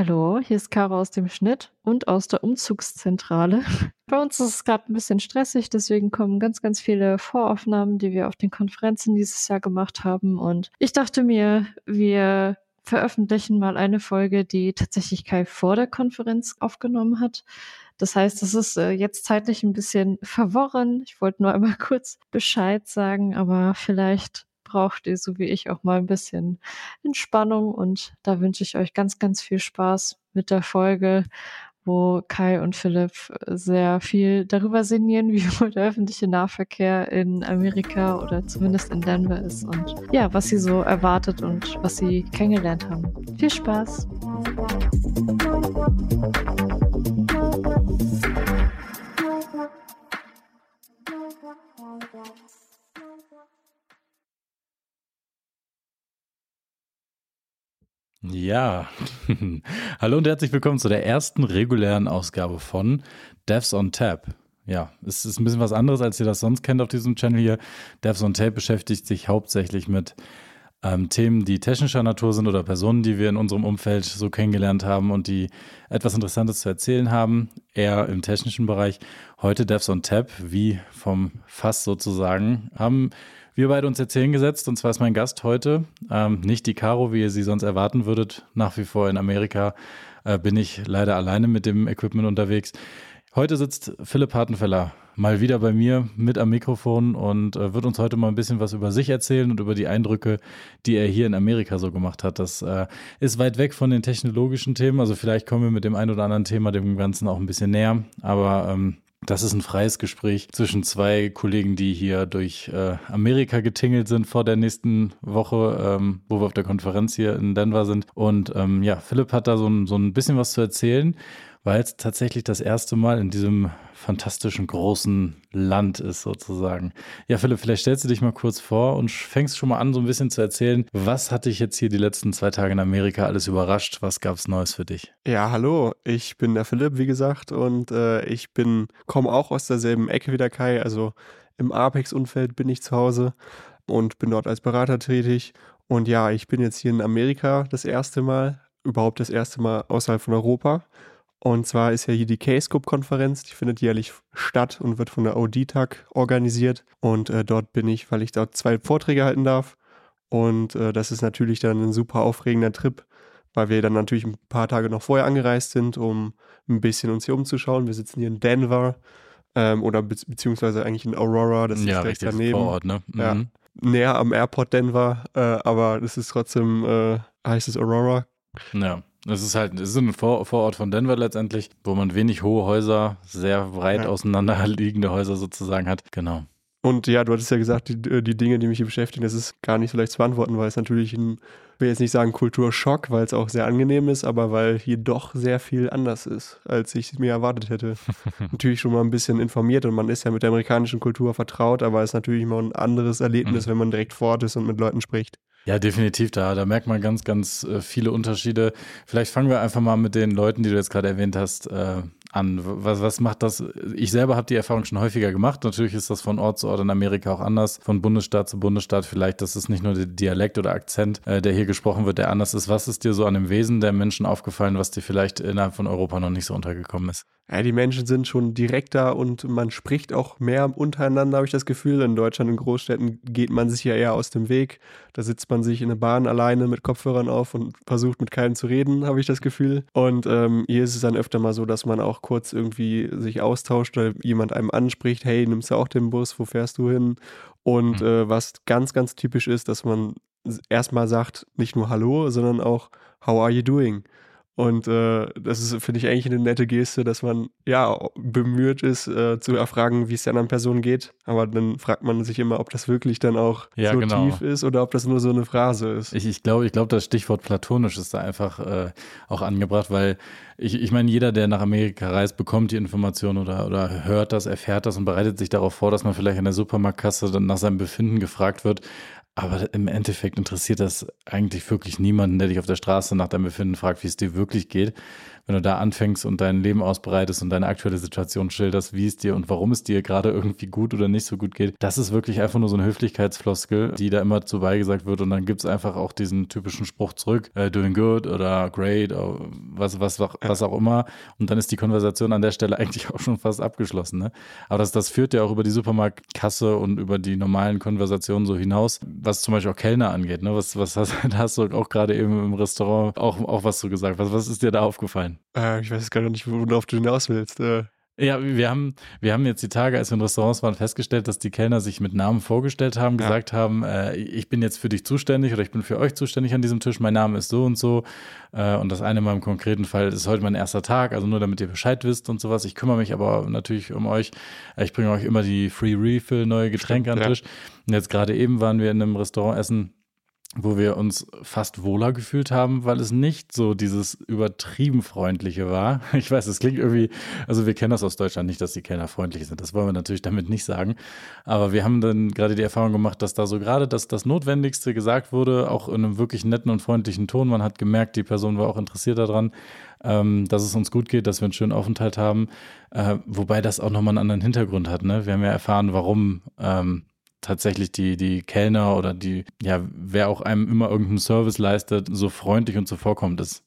Hallo, hier ist Caro aus dem Schnitt und aus der Umzugszentrale. Bei uns ist es gerade ein bisschen stressig, deswegen kommen ganz, ganz viele Voraufnahmen, die wir auf den Konferenzen dieses Jahr gemacht haben. Und ich dachte mir, wir veröffentlichen mal eine Folge, die tatsächlich Kai vor der Konferenz aufgenommen hat. Das heißt, es ist äh, jetzt zeitlich ein bisschen verworren. Ich wollte nur einmal kurz Bescheid sagen, aber vielleicht braucht ihr, so wie ich, auch mal ein bisschen Entspannung. Und da wünsche ich euch ganz, ganz viel Spaß mit der Folge, wo Kai und Philipp sehr viel darüber sinnieren, wie wohl der öffentliche Nahverkehr in Amerika oder zumindest in Denver ist und ja, was sie so erwartet und was sie kennengelernt haben. Viel Spaß! Ja, hallo und herzlich willkommen zu der ersten regulären Ausgabe von Devs on Tap. Ja, es ist ein bisschen was anderes, als ihr das sonst kennt auf diesem Channel hier. Devs on Tap beschäftigt sich hauptsächlich mit ähm, Themen, die technischer Natur sind oder Personen, die wir in unserem Umfeld so kennengelernt haben und die etwas Interessantes zu erzählen haben, eher im technischen Bereich. Heute Devs on Tap, wie vom Fass sozusagen, haben wir beide uns jetzt hier hingesetzt und zwar ist mein Gast heute ähm, nicht die Caro, wie ihr sie sonst erwarten würdet. Nach wie vor in Amerika äh, bin ich leider alleine mit dem Equipment unterwegs. Heute sitzt Philipp Hartenfeller mal wieder bei mir mit am Mikrofon und äh, wird uns heute mal ein bisschen was über sich erzählen und über die Eindrücke, die er hier in Amerika so gemacht hat. Das äh, ist weit weg von den technologischen Themen. Also vielleicht kommen wir mit dem einen oder anderen Thema dem Ganzen auch ein bisschen näher. Aber ähm, das ist ein freies Gespräch zwischen zwei Kollegen, die hier durch äh, Amerika getingelt sind vor der nächsten Woche, ähm, wo wir auf der Konferenz hier in Denver sind. Und ähm, ja, Philipp hat da so ein, so ein bisschen was zu erzählen weil es tatsächlich das erste Mal in diesem fantastischen großen Land ist sozusagen. Ja, Philipp, vielleicht stellst du dich mal kurz vor und fängst schon mal an, so ein bisschen zu erzählen, was hat dich jetzt hier die letzten zwei Tage in Amerika alles überrascht? Was gab es Neues für dich? Ja, hallo, ich bin der Philipp, wie gesagt, und äh, ich bin, komme auch aus derselben Ecke wie der Kai, also im Apex-Umfeld bin ich zu Hause und bin dort als Berater tätig. Und ja, ich bin jetzt hier in Amerika das erste Mal, überhaupt das erste Mal außerhalb von Europa und zwar ist ja hier die K-Scope-Konferenz, die findet jährlich statt und wird von der ODTAG organisiert. Und äh, dort bin ich, weil ich dort zwei Vorträge halten darf. Und äh, das ist natürlich dann ein super aufregender Trip, weil wir dann natürlich ein paar Tage noch vorher angereist sind, um ein bisschen uns hier umzuschauen. Wir sitzen hier in Denver ähm, oder be beziehungsweise eigentlich in Aurora, das ist ja, direkt daneben. Vor Ort, ne? Mhm. Ja, näher am Airport Denver, äh, aber das ist trotzdem, äh, heißt es Aurora. Ja. Es ist halt, es ist ein Vor Vorort von Denver letztendlich, wo man wenig hohe Häuser, sehr weit ja. auseinanderliegende Häuser sozusagen hat. Genau. Und ja, du hattest ja gesagt, die, äh, die Dinge, die mich hier beschäftigen, das ist gar nicht so leicht zu beantworten, weil es natürlich ein, ich will jetzt nicht sagen Kulturschock, weil es auch sehr angenehm ist, aber weil hier doch sehr viel anders ist, als ich es mir erwartet hätte. natürlich schon mal ein bisschen informiert und man ist ja mit der amerikanischen Kultur vertraut, aber es ist natürlich immer ein anderes Erlebnis, mhm. wenn man direkt vor Ort ist und mit Leuten spricht. Ja, definitiv. Da, da merkt man ganz, ganz äh, viele Unterschiede. Vielleicht fangen wir einfach mal mit den Leuten, die du jetzt gerade erwähnt hast, äh, an. Was, was macht das? Ich selber habe die Erfahrung schon häufiger gemacht. Natürlich ist das von Ort zu Ort in Amerika auch anders, von Bundesstaat zu Bundesstaat. Vielleicht, das ist nicht nur der Dialekt oder Akzent, äh, der hier gesprochen wird, der anders ist. Was ist dir so an dem Wesen der Menschen aufgefallen, was dir vielleicht innerhalb von Europa noch nicht so untergekommen ist? Ja, die Menschen sind schon direkter und man spricht auch mehr untereinander, habe ich das Gefühl. In Deutschland, in Großstädten geht man sich ja eher aus dem Weg. Da sitzt man sich in der Bahn alleine mit Kopfhörern auf und versucht mit keinem zu reden, habe ich das Gefühl. Und ähm, hier ist es dann öfter mal so, dass man auch kurz irgendwie sich austauscht oder jemand einem anspricht, hey, nimmst du auch den Bus, wo fährst du hin? Und mhm. äh, was ganz, ganz typisch ist, dass man erstmal sagt, nicht nur Hallo, sondern auch How are you doing? Und äh, das ist, finde ich, eigentlich eine nette Geste, dass man ja bemüht ist, äh, zu erfragen, wie es der anderen Person geht. Aber dann fragt man sich immer, ob das wirklich dann auch ja, so genau. tief ist oder ob das nur so eine Phrase ist. Ich, ich glaube, ich glaube, das Stichwort platonisch ist da einfach äh, auch angebracht, weil ich, ich meine, jeder, der nach Amerika reist, bekommt die Information oder, oder hört das, erfährt das und bereitet sich darauf vor, dass man vielleicht in der Supermarktkasse dann nach seinem Befinden gefragt wird. Aber im Endeffekt interessiert das eigentlich wirklich niemanden, der dich auf der Straße nach deinem Befinden fragt, wie es dir wirklich geht. Wenn du da anfängst und dein Leben ausbreitest und deine aktuelle Situation schilderst, wie es dir und warum es dir gerade irgendwie gut oder nicht so gut geht. Das ist wirklich einfach nur so eine Höflichkeitsfloskel, die da immer zu beigesagt wird und dann gibt es einfach auch diesen typischen Spruch zurück, äh, doing good oder great oder was, was, was auch immer und dann ist die Konversation an der Stelle eigentlich auch schon fast abgeschlossen. Ne? Aber das, das führt ja auch über die Supermarktkasse und über die normalen Konversationen so hinaus, was zum Beispiel auch Kellner angeht. Ne? Was, was hast, da hast du auch gerade eben im Restaurant auch, auch was zu gesagt. Was, was ist dir da aufgefallen? Äh, ich weiß gar nicht, worauf du hinaus willst. Äh. Ja, wir haben, wir haben jetzt die Tage, als wir in Restaurants waren, festgestellt, dass die Kellner sich mit Namen vorgestellt haben, ja. gesagt haben, äh, ich bin jetzt für dich zuständig oder ich bin für euch zuständig an diesem Tisch, mein Name ist so und so. Äh, und das eine mal im konkreten Fall ist heute mein erster Tag, also nur damit ihr Bescheid wisst und sowas. Ich kümmere mich aber natürlich um euch. Äh, ich bringe euch immer die Free Refill, neue Getränke Stimmt, an den Tisch. Und jetzt gerade eben waren wir in einem Restaurant essen wo wir uns fast wohler gefühlt haben, weil es nicht so dieses übertrieben freundliche war. Ich weiß, es klingt irgendwie, also wir kennen das aus Deutschland nicht, dass die Kellner freundlich sind. Das wollen wir natürlich damit nicht sagen. Aber wir haben dann gerade die Erfahrung gemacht, dass da so gerade das, das Notwendigste gesagt wurde, auch in einem wirklich netten und freundlichen Ton. Man hat gemerkt, die Person war auch interessiert daran, ähm, dass es uns gut geht, dass wir einen schönen Aufenthalt haben. Äh, wobei das auch nochmal einen anderen Hintergrund hat. Ne? Wir haben ja erfahren, warum ähm, tatsächlich die, die Kellner oder die, ja, wer auch einem immer irgendeinen Service leistet, so freundlich und zuvorkommt ist.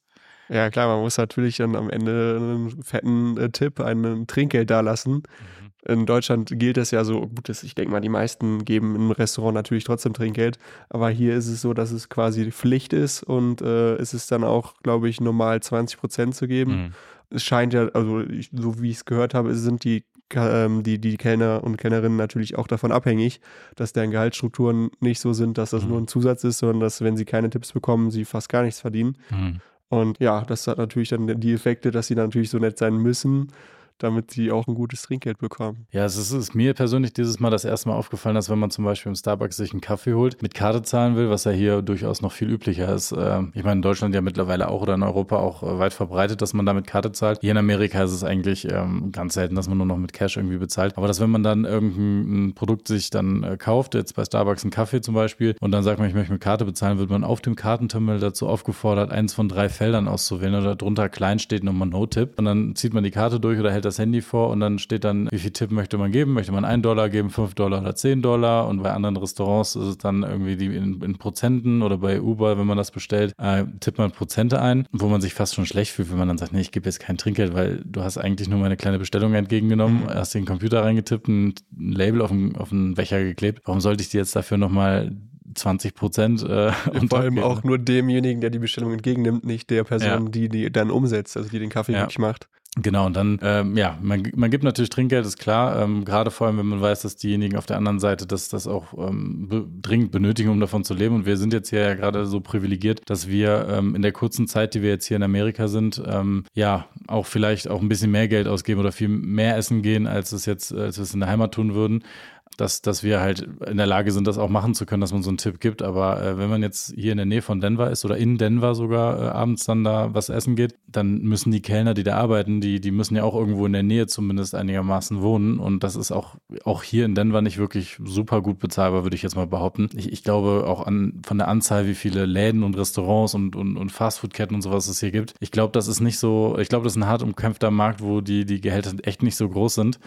Ja, klar, man muss natürlich dann am Ende einen fetten äh, Tipp, einen Trinkgeld dalassen. Mhm. In Deutschland gilt das ja so, gut, das, ich denke mal, die meisten geben im Restaurant natürlich trotzdem Trinkgeld, aber hier ist es so, dass es quasi Pflicht ist und äh, es ist dann auch, glaube ich, normal 20 Prozent zu geben. Mhm. Es scheint ja, also ich, so wie ich es gehört habe, sind die ähm, die, die Kellner und Kellnerinnen natürlich auch davon abhängig, dass deren Gehaltsstrukturen nicht so sind, dass das mhm. nur ein Zusatz ist, sondern dass, wenn sie keine Tipps bekommen, sie fast gar nichts verdienen. Mhm. Und ja, das hat natürlich dann die Effekte, dass sie natürlich so nett sein müssen damit sie auch ein gutes Trinkgeld bekommen. Ja, es ist, ist, mir persönlich dieses Mal das erste Mal aufgefallen, dass wenn man zum Beispiel im Starbucks sich einen Kaffee holt, mit Karte zahlen will, was ja hier durchaus noch viel üblicher ist. Ähm, ich meine, in Deutschland ja mittlerweile auch oder in Europa auch äh, weit verbreitet, dass man da mit Karte zahlt. Hier in Amerika ist es eigentlich ähm, ganz selten, dass man nur noch mit Cash irgendwie bezahlt. Aber dass wenn man dann irgendein Produkt sich dann äh, kauft, jetzt bei Starbucks einen Kaffee zum Beispiel, und dann sagt man, ich möchte mit Karte bezahlen, wird man auf dem Kartenterminal dazu aufgefordert, eins von drei Feldern auszuwählen oder drunter klein steht nochmal No-Tip. Und dann zieht man die Karte durch oder hält das Handy vor und dann steht dann, wie viel Tipp möchte man geben? Möchte man einen Dollar geben, fünf Dollar oder zehn Dollar? Und bei anderen Restaurants ist es dann irgendwie die in, in Prozenten oder bei Uber, wenn man das bestellt, äh, tippt man Prozente ein, wo man sich fast schon schlecht fühlt, wenn man dann sagt, nee, ich gebe jetzt kein Trinkgeld, weil du hast eigentlich nur meine kleine Bestellung entgegengenommen, mhm. hast den Computer reingetippt, ein Label auf den, auf den Becher geklebt. Warum sollte ich dir jetzt dafür nochmal 20 Prozent. Äh, und vor allem auch nur demjenigen, der die Bestellung entgegennimmt, nicht der Person, ja. die die dann umsetzt, also die den Kaffee ja. wirklich macht. Genau, und dann, ähm, ja, man, man gibt natürlich Trinkgeld, ist klar, ähm, gerade vor allem, wenn man weiß, dass diejenigen auf der anderen Seite das, das auch ähm, be dringend benötigen, um davon zu leben. Und wir sind jetzt hier ja gerade so privilegiert, dass wir ähm, in der kurzen Zeit, die wir jetzt hier in Amerika sind, ähm, ja, auch vielleicht auch ein bisschen mehr Geld ausgeben oder viel mehr essen gehen, als es jetzt, als wir es in der Heimat tun würden dass, dass wir halt in der Lage sind, das auch machen zu können, dass man so einen Tipp gibt. Aber äh, wenn man jetzt hier in der Nähe von Denver ist oder in Denver sogar äh, abends dann da was essen geht, dann müssen die Kellner, die da arbeiten, die, die müssen ja auch irgendwo in der Nähe zumindest einigermaßen wohnen. Und das ist auch, auch hier in Denver nicht wirklich super gut bezahlbar, würde ich jetzt mal behaupten. Ich, ich glaube auch an, von der Anzahl, wie viele Läden und Restaurants und, und, und Fastfood-Ketten und sowas es hier gibt. Ich glaube, das ist nicht so, ich glaube, das ist ein hart umkämpfter Markt, wo die, die Gehälter echt nicht so groß sind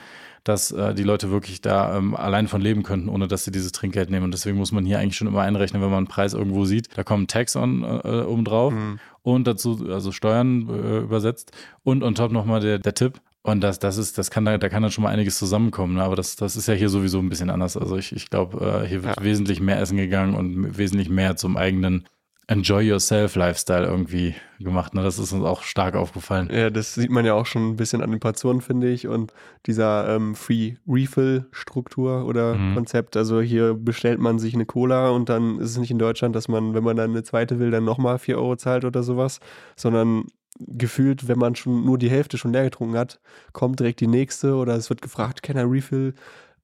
dass äh, die Leute wirklich da ähm, allein von leben könnten, ohne dass sie dieses Trinkgeld nehmen. Und deswegen muss man hier eigentlich schon immer einrechnen, wenn man einen Preis irgendwo sieht, da kommen Tax on, äh, oben drauf mhm. und dazu, also Steuern äh, übersetzt und on top nochmal der, der Tipp. Und das, das ist, das kann da, da kann dann schon mal einiges zusammenkommen. Ne? Aber das, das ist ja hier sowieso ein bisschen anders. Also ich, ich glaube, äh, hier wird ja. wesentlich mehr essen gegangen und wesentlich mehr zum eigenen Enjoy Yourself Lifestyle irgendwie gemacht. Ne? Das ist uns auch stark aufgefallen. Ja, das sieht man ja auch schon ein bisschen an den Portionen, finde ich. Und dieser ähm, Free Refill Struktur oder mhm. Konzept. Also hier bestellt man sich eine Cola und dann ist es nicht in Deutschland, dass man, wenn man dann eine zweite will, dann nochmal 4 Euro zahlt oder sowas, sondern gefühlt, wenn man schon nur die Hälfte schon leer getrunken hat, kommt direkt die nächste oder es wird gefragt, can I refill?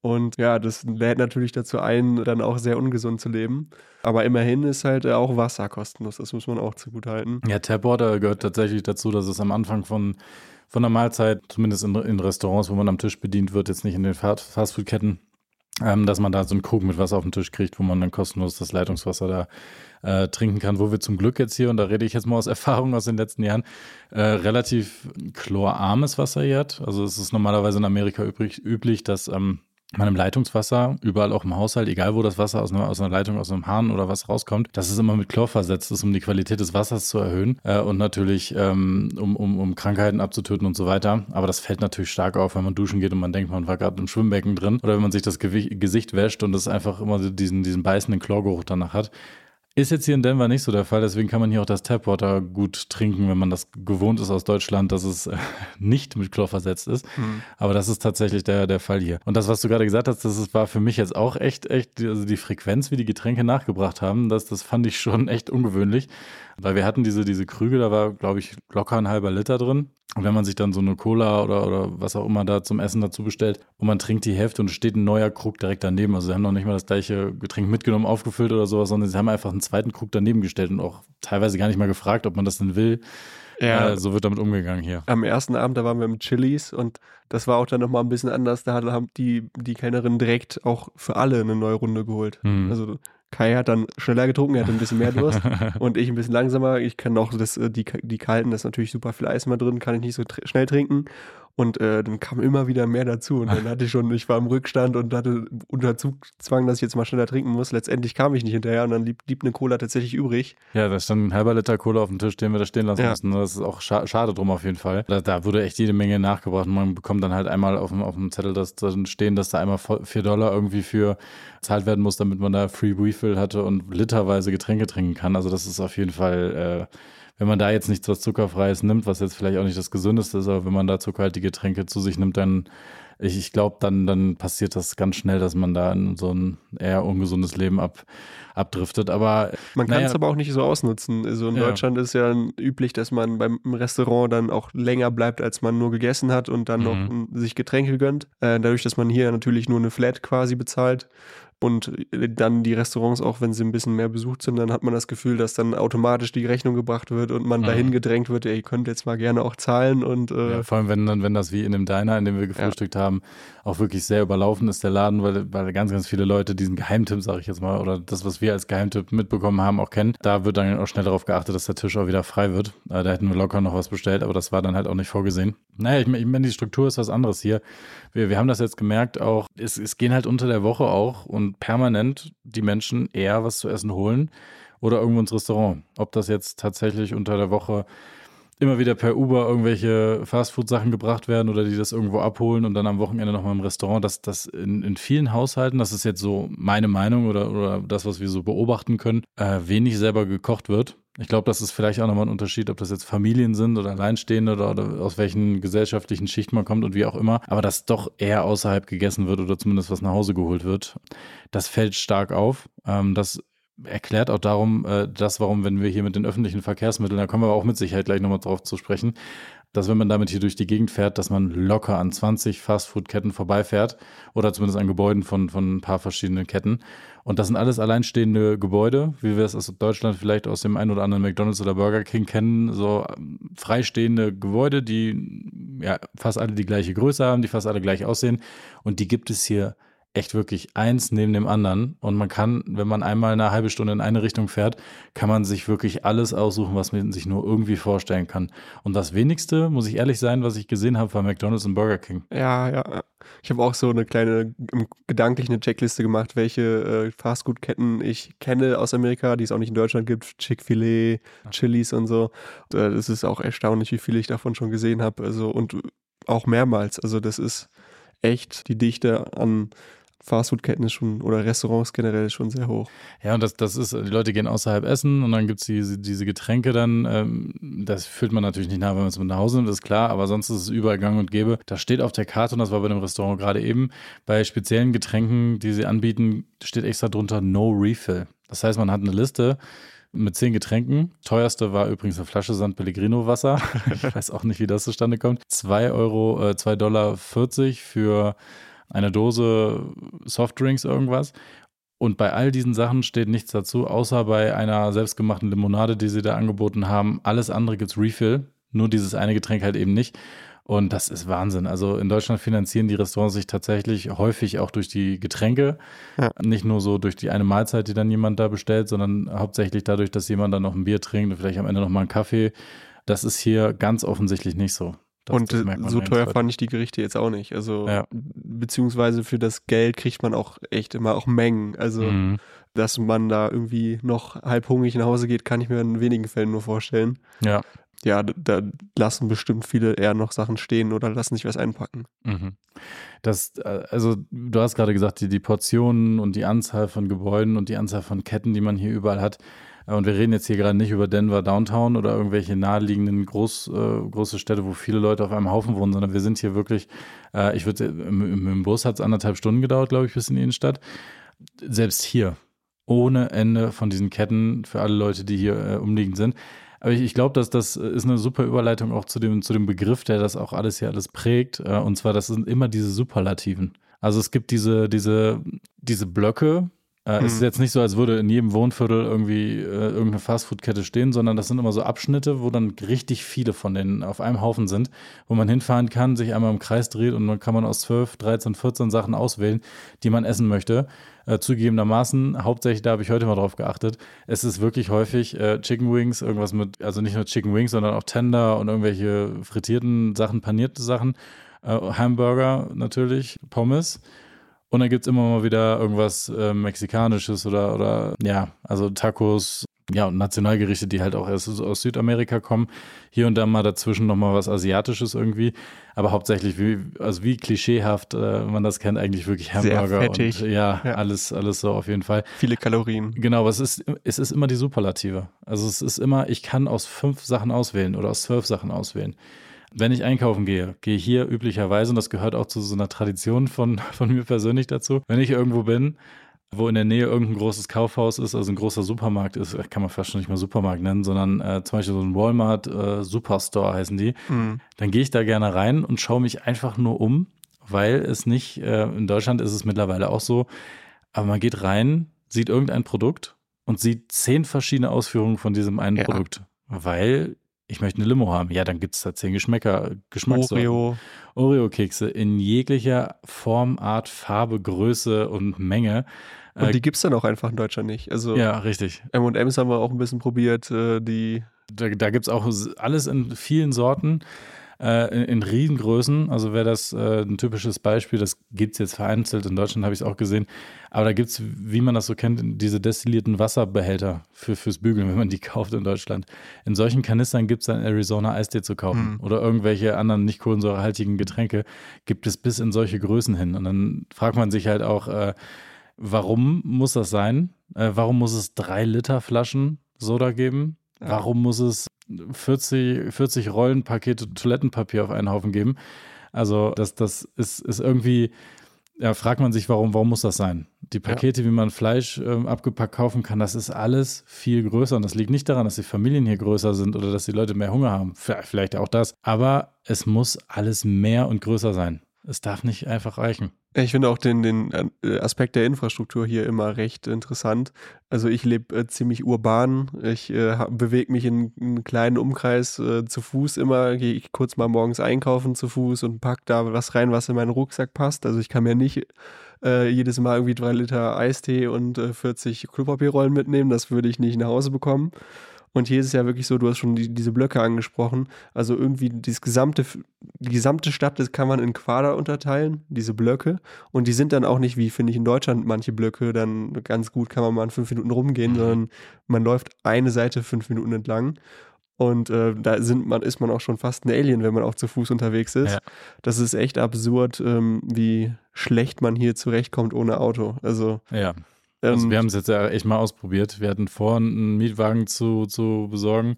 Und ja, das lädt natürlich dazu ein, dann auch sehr ungesund zu leben. Aber immerhin ist halt auch Wasser kostenlos, das muss man auch zugutehalten. Ja, Tapwater gehört tatsächlich dazu, dass es am Anfang von, von der Mahlzeit, zumindest in, in Restaurants, wo man am Tisch bedient wird, jetzt nicht in den Fastfood-Ketten, ähm, dass man da so einen Krug mit Wasser auf den Tisch kriegt, wo man dann kostenlos das Leitungswasser da äh, trinken kann, wo wir zum Glück jetzt hier, und da rede ich jetzt mal aus Erfahrung aus den letzten Jahren, äh, relativ chlorarmes Wasser hat. Also es ist normalerweise in Amerika übrig, üblich, dass ähm, man im Leitungswasser, überall auch im Haushalt, egal wo das Wasser aus einer, aus einer Leitung, aus einem Hahn oder was rauskommt, dass es immer mit Chlor versetzt ist, um die Qualität des Wassers zu erhöhen äh, und natürlich ähm, um, um, um Krankheiten abzutöten und so weiter. Aber das fällt natürlich stark auf, wenn man duschen geht und man denkt, man war gerade im Schwimmbecken drin oder wenn man sich das Gewicht, Gesicht wäscht und es einfach immer diesen, diesen beißenden Chlorgeruch danach hat. Ist jetzt hier in Denver nicht so der Fall, deswegen kann man hier auch das Tapwater gut trinken, wenn man das gewohnt ist aus Deutschland, dass es äh, nicht mit Chlor versetzt ist. Mhm. Aber das ist tatsächlich der, der Fall hier. Und das, was du gerade gesagt hast, das war für mich jetzt auch echt, echt, also die Frequenz, wie die Getränke nachgebracht haben, das, das fand ich schon echt ungewöhnlich. Weil wir hatten diese, diese Krüge, da war, glaube ich, locker ein halber Liter drin. Und wenn man sich dann so eine Cola oder, oder was auch immer da zum Essen dazu bestellt und man trinkt die Hälfte und steht ein neuer Krug direkt daneben. Also sie haben noch nicht mal das gleiche Getränk mitgenommen, aufgefüllt oder sowas, sondern sie haben einfach einen zweiten Krug daneben gestellt und auch teilweise gar nicht mal gefragt, ob man das denn will. Ja, äh, so wird damit umgegangen hier. Am ersten Abend, da waren wir mit Chilis und das war auch dann nochmal ein bisschen anders. Da haben die, die Kellnerin direkt auch für alle eine neue Runde geholt. Hm. Also Kai hat dann schneller getrunken, er hatte ein bisschen mehr Durst und ich ein bisschen langsamer. Ich kann noch das, äh, die, die kalten, da ist natürlich super viel Eis mal drin, kann ich nicht so schnell trinken. Und äh, dann kam immer wieder mehr dazu. Und dann hatte ich schon, ich war im Rückstand und hatte unter Zugzwang, dass ich jetzt mal schneller trinken muss. Letztendlich kam ich nicht hinterher und dann blieb, blieb eine Cola tatsächlich übrig. Ja, da stand ein halber Liter Cola auf dem Tisch, den wir da stehen lassen ja. mussten. Das ist auch scha schade drum auf jeden Fall. Da, da, wurde echt jede Menge nachgebracht. Und man bekommt dann halt einmal auf dem, auf dem Zettel das drin stehen, dass da einmal vier Dollar irgendwie für zahlt werden muss, damit man da Free Refill hatte und literweise Getränke trinken kann. Also das ist auf jeden Fall äh, wenn man da jetzt nichts was Zuckerfreies nimmt, was jetzt vielleicht auch nicht das Gesündeste ist, aber wenn man da zuckerhaltige Getränke zu sich nimmt, dann, ich, ich glaube, dann, dann passiert das ganz schnell, dass man da in so ein eher ungesundes Leben ab, abdriftet. Aber man kann es naja, aber auch nicht so ausnutzen. Also in ja. Deutschland ist ja üblich, dass man beim Restaurant dann auch länger bleibt, als man nur gegessen hat und dann mhm. noch sich Getränke gönnt. Äh, dadurch, dass man hier natürlich nur eine Flat quasi bezahlt, und dann die Restaurants, auch wenn sie ein bisschen mehr besucht sind, dann hat man das Gefühl, dass dann automatisch die Rechnung gebracht wird und man mhm. dahin gedrängt wird, ey, ihr könnt jetzt mal gerne auch zahlen und äh ja, vor allem, wenn dann, wenn das wie in dem Diner, in dem wir gefrühstückt ja. haben, auch wirklich sehr überlaufen ist, der Laden, weil, weil ganz, ganz viele Leute diesen Geheimtipp, sage ich jetzt mal, oder das, was wir als Geheimtipp mitbekommen haben, auch kennen. Da wird dann auch schnell darauf geachtet, dass der Tisch auch wieder frei wird. Äh, da hätten wir locker noch was bestellt, aber das war dann halt auch nicht vorgesehen. Naja, ich, ich meine, die Struktur ist was anderes hier. Wir, wir haben das jetzt gemerkt, auch, es, es gehen halt unter der Woche auch und permanent die Menschen eher was zu essen holen oder irgendwo ins Restaurant. Ob das jetzt tatsächlich unter der Woche immer wieder per Uber irgendwelche Fastfood-Sachen gebracht werden oder die das irgendwo abholen und dann am Wochenende nochmal im Restaurant, dass das in, in vielen Haushalten, das ist jetzt so meine Meinung oder, oder das, was wir so beobachten können, äh, wenig selber gekocht wird. Ich glaube, das ist vielleicht auch nochmal ein Unterschied, ob das jetzt Familien sind oder Alleinstehende oder, oder, aus welchen gesellschaftlichen Schichten man kommt und wie auch immer. Aber dass doch eher außerhalb gegessen wird oder zumindest was nach Hause geholt wird, das fällt stark auf. Ähm, das erklärt auch darum, äh, das, warum, wenn wir hier mit den öffentlichen Verkehrsmitteln, da kommen wir auch mit Sicherheit gleich nochmal drauf zu sprechen, dass wenn man damit hier durch die Gegend fährt, dass man locker an 20 Fastfood-Ketten vorbeifährt oder zumindest an Gebäuden von, von ein paar verschiedenen Ketten. Und das sind alles alleinstehende Gebäude, wie wir es aus Deutschland vielleicht aus dem einen oder anderen McDonalds oder Burger King kennen, so ähm, freistehende Gebäude, die ja fast alle die gleiche Größe haben, die fast alle gleich aussehen. Und die gibt es hier echt wirklich eins neben dem anderen. Und man kann, wenn man einmal eine halbe Stunde in eine Richtung fährt, kann man sich wirklich alles aussuchen, was man sich nur irgendwie vorstellen kann. Und das wenigste, muss ich ehrlich sein, was ich gesehen habe, war McDonald's und Burger King. Ja, ja. Ich habe auch so eine kleine, gedanklich eine Checkliste gemacht, welche äh, Fastfood-Ketten ich kenne aus Amerika, die es auch nicht in Deutschland gibt. Chick-fil-A, Chili's und so. Das ist auch erstaunlich, wie viele ich davon schon gesehen habe. Also, und auch mehrmals. Also, das ist echt die Dichte an Fastfood-Ketten ist schon oder Restaurants generell schon sehr hoch. Ja, und das, das ist, die Leute gehen außerhalb essen und dann gibt es diese, diese Getränke dann. Ähm, das fühlt man natürlich nicht nach, wenn man es mit nach Hause nimmt, ist klar, aber sonst ist es überall gang und gäbe. Da steht auf der Karte, und das war bei dem Restaurant gerade eben, bei speziellen Getränken, die sie anbieten, steht extra drunter No Refill. Das heißt, man hat eine Liste mit zehn Getränken. Teuerste war übrigens eine Flasche San Pellegrino Wasser. ich weiß auch nicht, wie das zustande kommt. Zwei Euro, äh, zwei Dollar 40 für eine Dose Softdrinks, irgendwas. Und bei all diesen Sachen steht nichts dazu, außer bei einer selbstgemachten Limonade, die sie da angeboten haben. Alles andere gibt es Refill, nur dieses eine Getränk halt eben nicht. Und das ist Wahnsinn. Also in Deutschland finanzieren die Restaurants sich tatsächlich häufig auch durch die Getränke. Ja. Nicht nur so durch die eine Mahlzeit, die dann jemand da bestellt, sondern hauptsächlich dadurch, dass jemand dann noch ein Bier trinkt und vielleicht am Ende noch mal einen Kaffee. Das ist hier ganz offensichtlich nicht so. Das, und das so teuer fand ich die Gerichte jetzt auch nicht. Also, ja. beziehungsweise für das Geld kriegt man auch echt immer auch Mengen. Also, mhm. dass man da irgendwie noch halb hungrig nach Hause geht, kann ich mir in wenigen Fällen nur vorstellen. Ja ja, da lassen bestimmt viele eher noch Sachen stehen oder lassen sich was einpacken. Mhm. Das, äh, also du hast gerade gesagt, die, die Portionen und die Anzahl von Gebäuden und die Anzahl von Ketten, die man hier überall hat. Äh, und wir reden jetzt hier gerade nicht über Denver Downtown oder irgendwelche naheliegenden groß, äh, große Städte, wo viele Leute auf einem Haufen wohnen, sondern wir sind hier wirklich, äh, ich würde, im, im Bus hat es anderthalb Stunden gedauert, glaube ich, bis in die Innenstadt. Selbst hier, ohne Ende von diesen Ketten für alle Leute, die hier äh, umliegend sind. Aber ich, ich glaube, dass das ist eine super Überleitung auch zu dem, zu dem Begriff, der das auch alles hier alles prägt. Äh, und zwar, das sind immer diese Superlativen. Also es gibt diese, diese, diese Blöcke, äh, mhm. Es ist jetzt nicht so, als würde in jedem Wohnviertel irgendwie äh, irgendeine Fastfood-Kette stehen, sondern das sind immer so Abschnitte, wo dann richtig viele von denen auf einem Haufen sind, wo man hinfahren kann, sich einmal im Kreis dreht und dann kann man aus 12, 13, 14 Sachen auswählen, die man essen möchte. Äh, zugegebenermaßen, hauptsächlich, da habe ich heute mal drauf geachtet, es ist wirklich häufig äh, Chicken Wings, irgendwas mit, also nicht nur Chicken Wings, sondern auch Tender und irgendwelche frittierten Sachen, panierte Sachen, äh, Hamburger natürlich, Pommes. Und dann gibt es immer mal wieder irgendwas äh, Mexikanisches oder, oder ja, also Tacos, ja, und Nationalgerichte, die halt auch erst aus Südamerika kommen. Hier und da mal dazwischen nochmal was Asiatisches irgendwie. Aber hauptsächlich, wie, also wie klischeehaft äh, man das kennt, eigentlich wirklich Hamburger. Sehr fettig. Und, ja, ja, alles, alles so auf jeden Fall. Viele Kalorien. Genau, aber es ist, es ist immer die Superlative. Also es ist immer, ich kann aus fünf Sachen auswählen oder aus zwölf Sachen auswählen wenn ich einkaufen gehe, gehe hier üblicherweise, und das gehört auch zu so einer Tradition von, von mir persönlich dazu, wenn ich irgendwo bin, wo in der Nähe irgendein großes Kaufhaus ist, also ein großer Supermarkt ist, kann man fast schon nicht mal Supermarkt nennen, sondern äh, zum Beispiel so ein Walmart äh, Superstore heißen die, mhm. dann gehe ich da gerne rein und schaue mich einfach nur um, weil es nicht, äh, in Deutschland ist es mittlerweile auch so, aber man geht rein, sieht irgendein Produkt und sieht zehn verschiedene Ausführungen von diesem einen ja. Produkt, weil ich möchte eine Limo haben. Ja, dann gibt es da zehn Geschmäcker, Geschmackssorten. Oreo. Oreo-Kekse in jeglicher Form, Art, Farbe, Größe und Menge. Und die gibt es dann auch einfach in Deutschland nicht. Also ja, richtig. M&M's haben wir auch ein bisschen probiert, äh, die da, da gibt es auch alles in vielen Sorten äh, in, in Riesengrößen. Also wäre das äh, ein typisches Beispiel, das gibt es jetzt vereinzelt, in Deutschland habe ich es auch gesehen. Aber da gibt es, wie man das so kennt, diese destillierten Wasserbehälter für, fürs Bügeln, wenn man die kauft in Deutschland. In solchen Kanistern gibt es dann Arizona Eistee zu kaufen mhm. oder irgendwelche anderen nicht kohlensäurehaltigen Getränke gibt es bis in solche Größen hin. Und dann fragt man sich halt auch, äh, warum muss das sein? Äh, warum muss es drei Liter Flaschen Soda geben? Warum muss es 40, 40 Rollenpakete Toilettenpapier auf einen Haufen geben? Also, das, das ist, ist irgendwie, ja, fragt man sich, warum, warum muss das sein? Die Pakete, ja. wie man Fleisch ähm, abgepackt kaufen kann, das ist alles viel größer. Und das liegt nicht daran, dass die Familien hier größer sind oder dass die Leute mehr Hunger haben. Vielleicht auch das. Aber es muss alles mehr und größer sein. Es darf nicht einfach reichen. Ich finde auch den, den äh, Aspekt der Infrastruktur hier immer recht interessant. Also ich lebe äh, ziemlich urban. Ich äh, bewege mich in einem kleinen Umkreis äh, zu Fuß immer. Gehe ich kurz mal morgens einkaufen zu Fuß und pack da was rein, was in meinen Rucksack passt. Also ich kann mir nicht äh, jedes Mal irgendwie drei Liter Eistee und 40 äh, Klopapierrollen mitnehmen. Das würde ich nicht nach Hause bekommen. Und hier ist es ja wirklich so, du hast schon die, diese Blöcke angesprochen. Also irgendwie das gesamte, die gesamte Stadt, das kann man in Quader unterteilen, diese Blöcke. Und die sind dann auch nicht wie, finde ich, in Deutschland manche Blöcke, dann ganz gut kann man mal in fünf Minuten rumgehen, mhm. sondern man läuft eine Seite fünf Minuten entlang. Und äh, da sind man, ist man auch schon fast ein Alien, wenn man auch zu Fuß unterwegs ist. Ja. Das ist echt absurd, ähm, wie schlecht man hier zurechtkommt ohne Auto. Also ja. Also wir haben es jetzt ja echt mal ausprobiert. Wir hatten vor, einen Mietwagen zu, zu besorgen,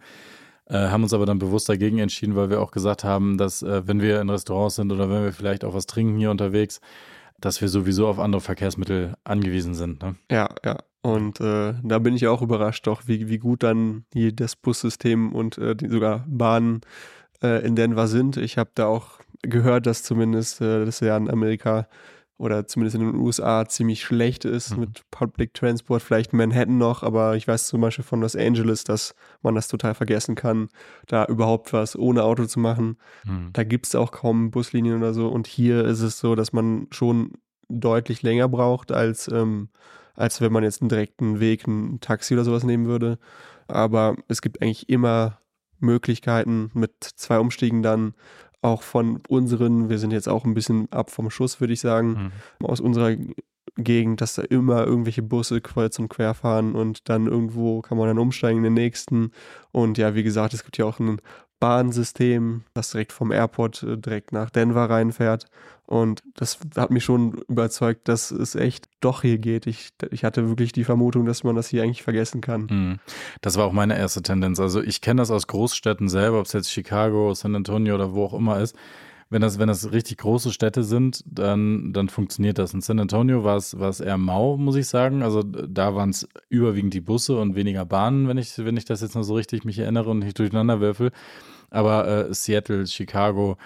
äh, haben uns aber dann bewusst dagegen entschieden, weil wir auch gesagt haben, dass äh, wenn wir in Restaurants sind oder wenn wir vielleicht auch was trinken hier unterwegs, dass wir sowieso auf andere Verkehrsmittel angewiesen sind. Ne? Ja, ja. Und äh, da bin ich auch überrascht, doch, wie, wie gut dann hier das Bussystem und äh, die sogar Bahnen äh, in Denver sind. Ich habe da auch gehört, dass zumindest äh, das ja in Amerika oder zumindest in den USA ziemlich schlecht ist mhm. mit Public Transport, vielleicht Manhattan noch, aber ich weiß zum Beispiel von Los Angeles, dass man das total vergessen kann, da überhaupt was ohne Auto zu machen. Mhm. Da gibt es auch kaum Buslinien oder so und hier ist es so, dass man schon deutlich länger braucht, als, ähm, als wenn man jetzt einen direkten Weg, ein Taxi oder sowas nehmen würde. Aber es gibt eigentlich immer Möglichkeiten mit zwei Umstiegen dann auch von unseren, wir sind jetzt auch ein bisschen ab vom Schuss, würde ich sagen, mhm. aus unserer Gegend, dass da immer irgendwelche Busse kreuz und quer fahren und dann irgendwo kann man dann umsteigen in den nächsten. Und ja, wie gesagt, es gibt ja auch ein Bahnsystem, das direkt vom Airport äh, direkt nach Denver reinfährt. Und das hat mich schon überzeugt, dass es echt doch hier geht. Ich, ich hatte wirklich die Vermutung, dass man das hier eigentlich vergessen kann. Hm. Das war auch meine erste Tendenz. Also ich kenne das aus Großstädten selber, ob es jetzt Chicago, San Antonio oder wo auch immer ist. Wenn das, wenn das richtig große Städte sind, dann, dann funktioniert das. In San Antonio war es, eher mau, muss ich sagen. Also da waren es überwiegend die Busse und weniger Bahnen, wenn ich, wenn ich das jetzt noch so richtig mich erinnere und nicht durcheinander würfel. Aber äh, Seattle, Chicago,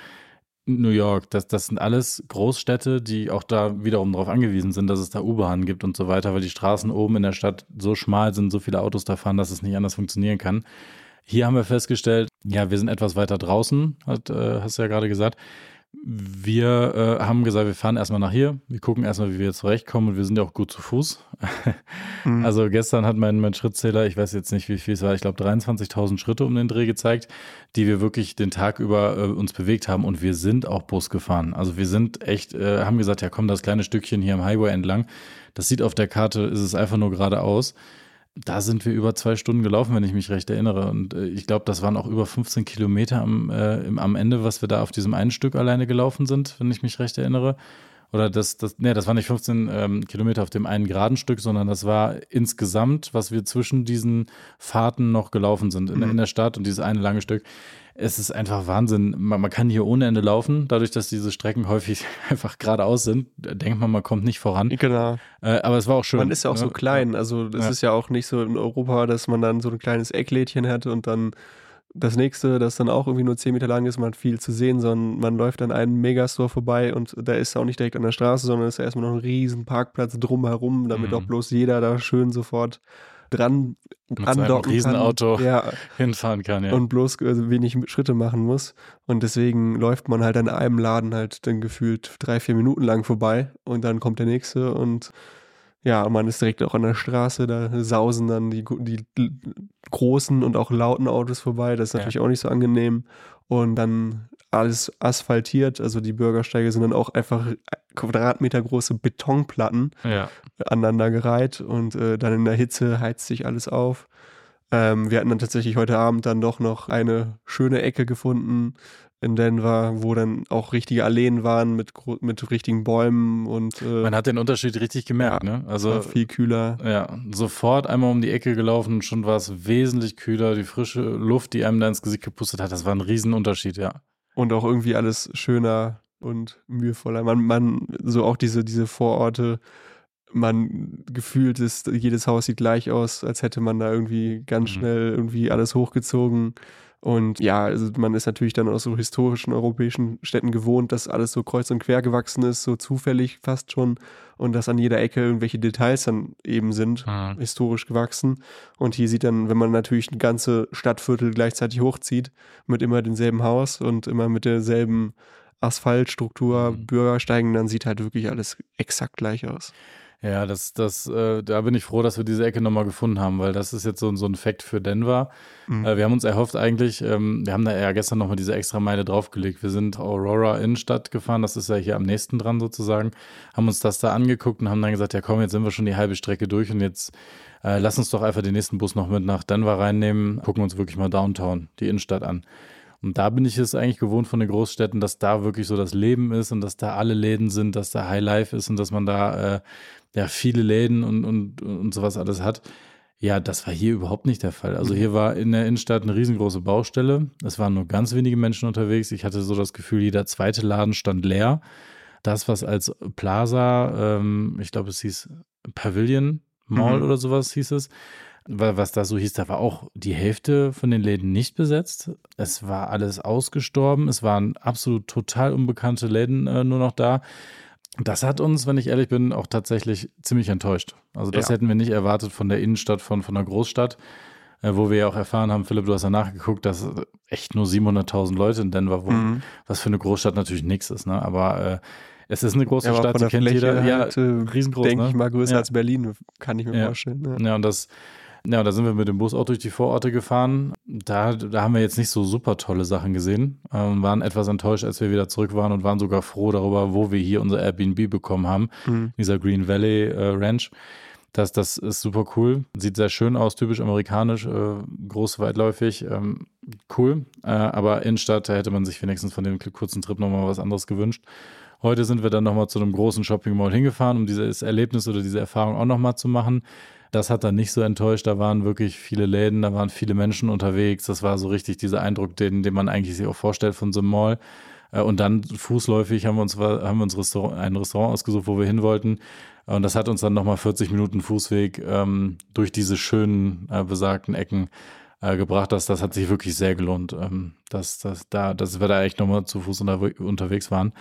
New York, das, das sind alles Großstädte, die auch da wiederum darauf angewiesen sind, dass es da U-Bahnen gibt und so weiter, weil die Straßen oben in der Stadt so schmal sind, so viele Autos da fahren, dass es nicht anders funktionieren kann. Hier haben wir festgestellt, ja, wir sind etwas weiter draußen, hat, äh, hast du ja gerade gesagt. Wir äh, haben gesagt, wir fahren erstmal nach hier, wir gucken erstmal, wie wir zurechtkommen und wir sind ja auch gut zu Fuß. mhm. Also gestern hat mein, mein Schrittzähler, ich weiß jetzt nicht, wie viel es war, ich glaube 23.000 Schritte um den Dreh gezeigt, die wir wirklich den Tag über äh, uns bewegt haben und wir sind auch Bus gefahren. Also wir sind echt, äh, haben gesagt, ja komm, das kleine Stückchen hier am Highway entlang, das sieht auf der Karte, ist es einfach nur geradeaus da sind wir über zwei Stunden gelaufen, wenn ich mich recht erinnere. Und äh, ich glaube, das waren auch über 15 Kilometer am, äh, im, am Ende, was wir da auf diesem einen Stück alleine gelaufen sind, wenn ich mich recht erinnere. Oder das, das, nee, das war nicht 15 ähm, Kilometer auf dem einen geraden Stück, sondern das war insgesamt, was wir zwischen diesen Fahrten noch gelaufen sind in, mhm. in der Stadt und dieses eine lange Stück es ist einfach Wahnsinn. Man, man, kann hier ohne Ende laufen, dadurch, dass diese Strecken häufig einfach geradeaus sind. Da denkt man, man kommt nicht voran. Genau. Äh, aber es war auch schön. Man ist ja auch ne? so klein. Also es ja. ist ja auch nicht so in Europa, dass man dann so ein kleines Ecklädchen hat und dann das nächste, das dann auch irgendwie nur 10 Meter lang ist, man hat viel zu sehen, sondern man läuft an einem Megastore vorbei und da ist auch nicht direkt an der Straße, sondern ist ja erstmal noch ein riesen Parkplatz drumherum, damit mhm. auch bloß jeder da schön sofort dran mit andocken Riesenauto kann, ja, hinfahren kann, ja. Und bloß also wenig Schritte machen muss. Und deswegen läuft man halt an einem Laden halt dann gefühlt drei, vier Minuten lang vorbei und dann kommt der nächste und ja, man ist direkt auch an der Straße, da sausen dann die, die großen und auch lauten Autos vorbei. Das ist natürlich ja. auch nicht so angenehm. Und dann alles asphaltiert, also die Bürgersteige sind dann auch einfach Quadratmeter große Betonplatten ja. aneinandergereiht und äh, dann in der Hitze heizt sich alles auf. Ähm, wir hatten dann tatsächlich heute Abend dann doch noch eine schöne Ecke gefunden in Denver, wo dann auch richtige Alleen waren mit, mit richtigen Bäumen und äh, man hat den Unterschied richtig gemerkt, ja, ne? Also viel kühler. Ja, sofort einmal um die Ecke gelaufen, schon war es wesentlich kühler, die frische Luft, die einem da ins Gesicht gepustet hat, das war ein Riesenunterschied, ja. Und auch irgendwie alles schöner und mühevoller. Man, man, so auch diese, diese Vororte, man gefühlt ist, jedes Haus sieht gleich aus, als hätte man da irgendwie ganz mhm. schnell irgendwie alles hochgezogen. Und ja, also man ist natürlich dann aus so historischen europäischen Städten gewohnt, dass alles so kreuz und quer gewachsen ist, so zufällig fast schon. Und dass an jeder Ecke irgendwelche Details dann eben sind, mhm. historisch gewachsen. Und hier sieht dann, wenn man natürlich ein ganze Stadtviertel gleichzeitig hochzieht, mit immer demselben Haus und immer mit derselben Asphaltstruktur, mhm. Bürgersteigen, dann sieht halt wirklich alles exakt gleich aus. Ja, das, das, äh, da bin ich froh, dass wir diese Ecke nochmal gefunden haben, weil das ist jetzt so, so ein Fact für Denver. Mhm. Äh, wir haben uns erhofft eigentlich, ähm, wir haben da ja gestern nochmal diese extra Meile draufgelegt. Wir sind Aurora Innenstadt gefahren, das ist ja hier am nächsten dran sozusagen, haben uns das da angeguckt und haben dann gesagt, ja komm, jetzt sind wir schon die halbe Strecke durch und jetzt äh, lass uns doch einfach den nächsten Bus noch mit nach Denver reinnehmen, gucken uns wirklich mal Downtown, die Innenstadt an. Und da bin ich es eigentlich gewohnt von den Großstädten, dass da wirklich so das Leben ist und dass da alle Läden sind, dass da High Life ist und dass man da äh, ja viele Läden und, und, und sowas alles hat. Ja, das war hier überhaupt nicht der Fall. Also hier war in der Innenstadt eine riesengroße Baustelle. Es waren nur ganz wenige Menschen unterwegs. Ich hatte so das Gefühl, jeder zweite Laden stand leer. Das, was als Plaza, ähm, ich glaube, es hieß Pavilion Mall mhm. oder sowas hieß es, was da so hieß, da war auch die Hälfte von den Läden nicht besetzt. Es war alles ausgestorben. Es waren absolut total unbekannte Läden äh, nur noch da. Das hat uns, wenn ich ehrlich bin, auch tatsächlich ziemlich enttäuscht. Also das Ja. hätten wir nicht erwartet von der Innenstadt, von, von einer Großstadt, äh, wo wir ja auch erfahren haben, Philipp, du hast ja nachgeguckt, dass echt nur 700.000 Leute in Denver wohnen, Mhm. was für eine Großstadt natürlich nichts ist. Ne? Aber äh, es ist eine große Ja, Stadt, der kennt Fläche jeder. Ja, halt, äh, riesengroß, denke ne? ich mal größer Ja. als Berlin, kann ich mir Ja. vorstellen. Ja. Ja, und das, ja, da sind wir mit dem Bus auch durch die Vororte gefahren. Da, da haben wir jetzt nicht so super tolle Sachen gesehen. Ähm, waren etwas enttäuscht, als wir wieder zurück waren und waren sogar froh darüber, wo wir hier unser Airbnb bekommen haben. Mhm. Dieser Green Valley äh, Ranch. Das, das ist super cool. Sieht sehr schön aus, typisch amerikanisch, äh, groß, weitläufig. Ähm, cool. Äh, aber Innenstadt, da hätte man sich wenigstens von dem kurzen Trip nochmal was anderes gewünscht. Heute sind wir dann nochmal zu einem großen Shopping Mall hingefahren, um dieses Erlebnis oder diese Erfahrung auch nochmal zu machen. Das hat dann nicht so enttäuscht. Da waren wirklich viele Läden, da waren viele Menschen unterwegs. Das war so richtig dieser Eindruck, den, den man eigentlich sich auch vorstellt von so einem Mall. Äh, Und dann fußläufig haben wir uns, haben wir uns Restaurant, ein Restaurant ausgesucht, wo wir hin wollten. Und das hat uns dann nochmal 40 Minuten Fußweg ähm, durch diese schönen äh, besagten Ecken äh, gebracht. Das, das hat sich wirklich sehr gelohnt, ähm, dass, dass, da, dass wir da echt nochmal zu Fuß unterwe unterwegs waren.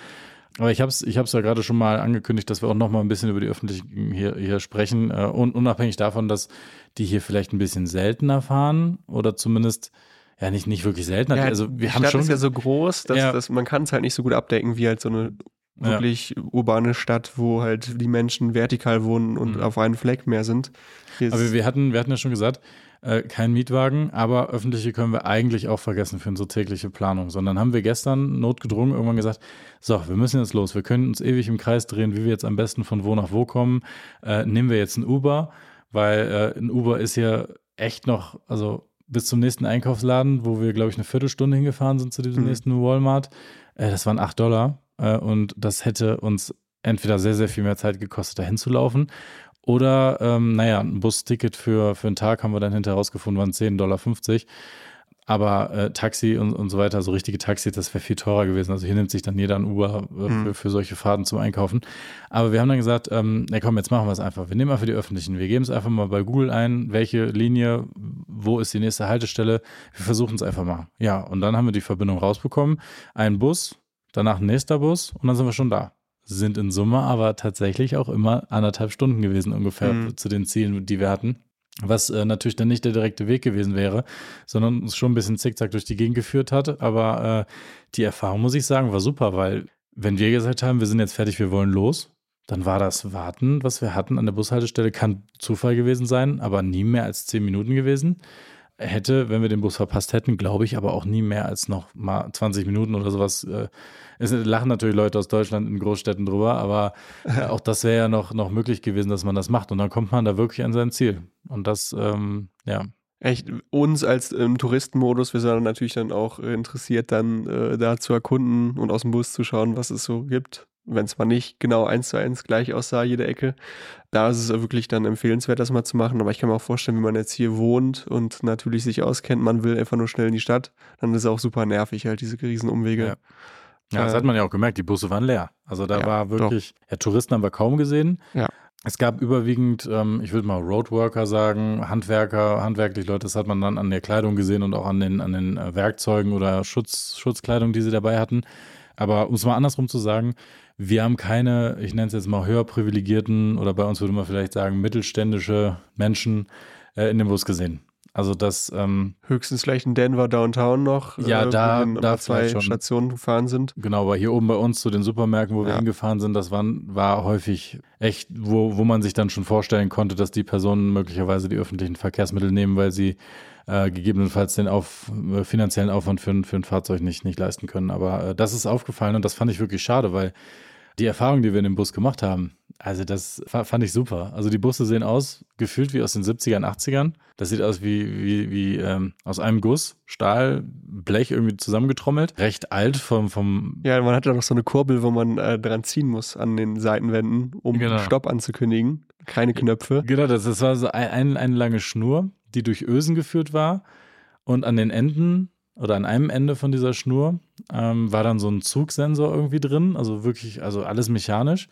Aber ich habe es ich hab's ja gerade schon mal angekündigt, dass wir auch noch mal ein bisschen über die Öffentlichen hier, hier sprechen. Äh, und unabhängig davon, dass die hier vielleicht ein bisschen seltener fahren oder zumindest, ja, nicht, nicht wirklich seltener. Ja, also wir die haben Stadt schon. ist ja so groß, dass, Ja. dass man kann es halt nicht so gut abdecken wie halt so eine Ja. wirklich urbane Stadt, wo halt die Menschen vertikal wohnen und Mhm. auf einen Fleck mehr sind. Hier aber wir hatten, wir hatten ja schon gesagt, äh, kein Mietwagen, aber öffentliche können wir eigentlich auch vergessen für unsere tägliche Planung. Sondern haben wir gestern notgedrungen irgendwann gesagt, so, wir müssen jetzt los. Wir können uns ewig im Kreis drehen, wie wir jetzt am besten von wo nach wo kommen. Äh, nehmen wir jetzt ein Uber, weil äh, ein Uber ist ja echt noch, also bis zum nächsten Einkaufsladen, wo wir, glaube ich, eine Viertelstunde hingefahren sind zu diesem Mhm. nächsten Walmart. Äh, das waren acht Dollar äh, und das hätte uns entweder sehr, sehr viel mehr Zeit gekostet, dahin zu laufen. Oder, ähm, naja, ein Busticket für, für einen Tag haben wir dann hinterher rausgefunden, waren 10,50 Dollar. Aber äh, Taxi und, und so weiter, so richtige Taxis, das wäre viel teurer gewesen. Also hier nimmt sich dann jeder ein Uber äh, Mhm. für, für solche Fahrten zum Einkaufen. Aber wir haben dann gesagt, ähm, na komm, jetzt machen wir es einfach. Wir nehmen einfach die öffentlichen. Wir geben es einfach mal bei Google ein, welche Linie, wo ist die nächste Haltestelle. Wir versuchen es einfach mal. Ja, und dann haben wir die Verbindung rausbekommen. Ein Bus, danach ein nächster Bus und dann sind wir schon da. Sind in Summe aber tatsächlich auch immer anderthalb Stunden gewesen ungefähr Mhm. zu den Zielen, die wir hatten. Was äh, natürlich dann nicht der direkte Weg gewesen wäre, sondern uns schon ein bisschen zickzack durch die Gegend geführt hat. Aber äh, die Erfahrung, muss ich sagen, war super, weil wenn wir gesagt haben, wir sind jetzt fertig, wir wollen los, dann war das Warten, was wir hatten an der Bushaltestelle, kann Zufall gewesen sein, aber nie mehr als zehn Minuten gewesen. Hätte, wenn wir den Bus verpasst hätten, glaube ich, aber auch nie mehr als noch mal 20 Minuten oder sowas. Äh, Es lachen natürlich Leute aus Deutschland in Großstädten drüber, aber äh, auch das wäre ja noch, noch möglich gewesen, dass man das macht. Und dann kommt man da wirklich an sein Ziel. Und das, ähm, ja, echt uns als im Touristenmodus, wir sind natürlich dann auch interessiert, dann äh, da zu erkunden und aus dem Bus zu schauen, was es so gibt. Wenn es mal nicht genau eins zu eins gleich aussah, jede Ecke. Da ist es wirklich dann empfehlenswert, das mal zu machen. Aber ich kann mir auch vorstellen, wie man jetzt hier wohnt und natürlich sich auskennt, man will einfach nur schnell in die Stadt, dann ist es auch super nervig, halt diese riesen Umwege. Ja. Ja, das Äh, hat man ja auch gemerkt, die Busse waren leer. Also da ja, war wirklich, ja, Touristen haben wir kaum gesehen. Ja. Es gab überwiegend, ähm, ich würde mal Roadworker sagen, Handwerker, handwerklich Leute, das hat man dann an der Kleidung gesehen und auch an den, an den äh, Werkzeugen oder Schutz, Schutzkleidung, die sie dabei hatten. Aber um es mal andersrum zu sagen, wir haben keine, ich nenne es jetzt mal höher privilegierten oder bei uns würde man vielleicht sagen mittelständische Menschen äh, in dem Bus gesehen. Also das, ähm, Höchstens vielleicht in Denver Downtown noch. Ja, äh, da- wo wir da zwei schon. Stationen gefahren sind. Genau, aber hier oben bei uns zu den Supermärkten, wo wir Ja. hingefahren sind, das waren, war häufig echt, wo, wo man sich dann schon vorstellen konnte, dass die Personen möglicherweise die öffentlichen Verkehrsmittel nehmen, weil sie äh, gegebenenfalls den auf, äh, finanziellen Aufwand für, ein- für ein Fahrzeug nicht, nicht leisten können. Aber äh, das ist aufgefallen und das fand ich wirklich schade, weil die Erfahrung, die wir in dem Bus gemacht haben, also das fa- fand ich super. Also die Busse sehen aus, gefühlt wie aus den 70ern, 80ern. Das sieht aus wie, wie, wie ähm, aus einem Guss, Stahl, Blech irgendwie zusammengetrommelt. Recht alt vom, vom Ja, man hat ja noch so eine Kurbel, wo man äh, dran ziehen muss an den Seitenwänden, um Genau. Stopp anzukündigen. Keine Knöpfe. Genau, das, das war so ein, ein, eine lange Schnur, die durch Ösen geführt war. Und an den Enden oder an einem Ende von dieser Schnur ähm, war dann so ein Zugsensor irgendwie drin. Also wirklich, also alles mechanisch.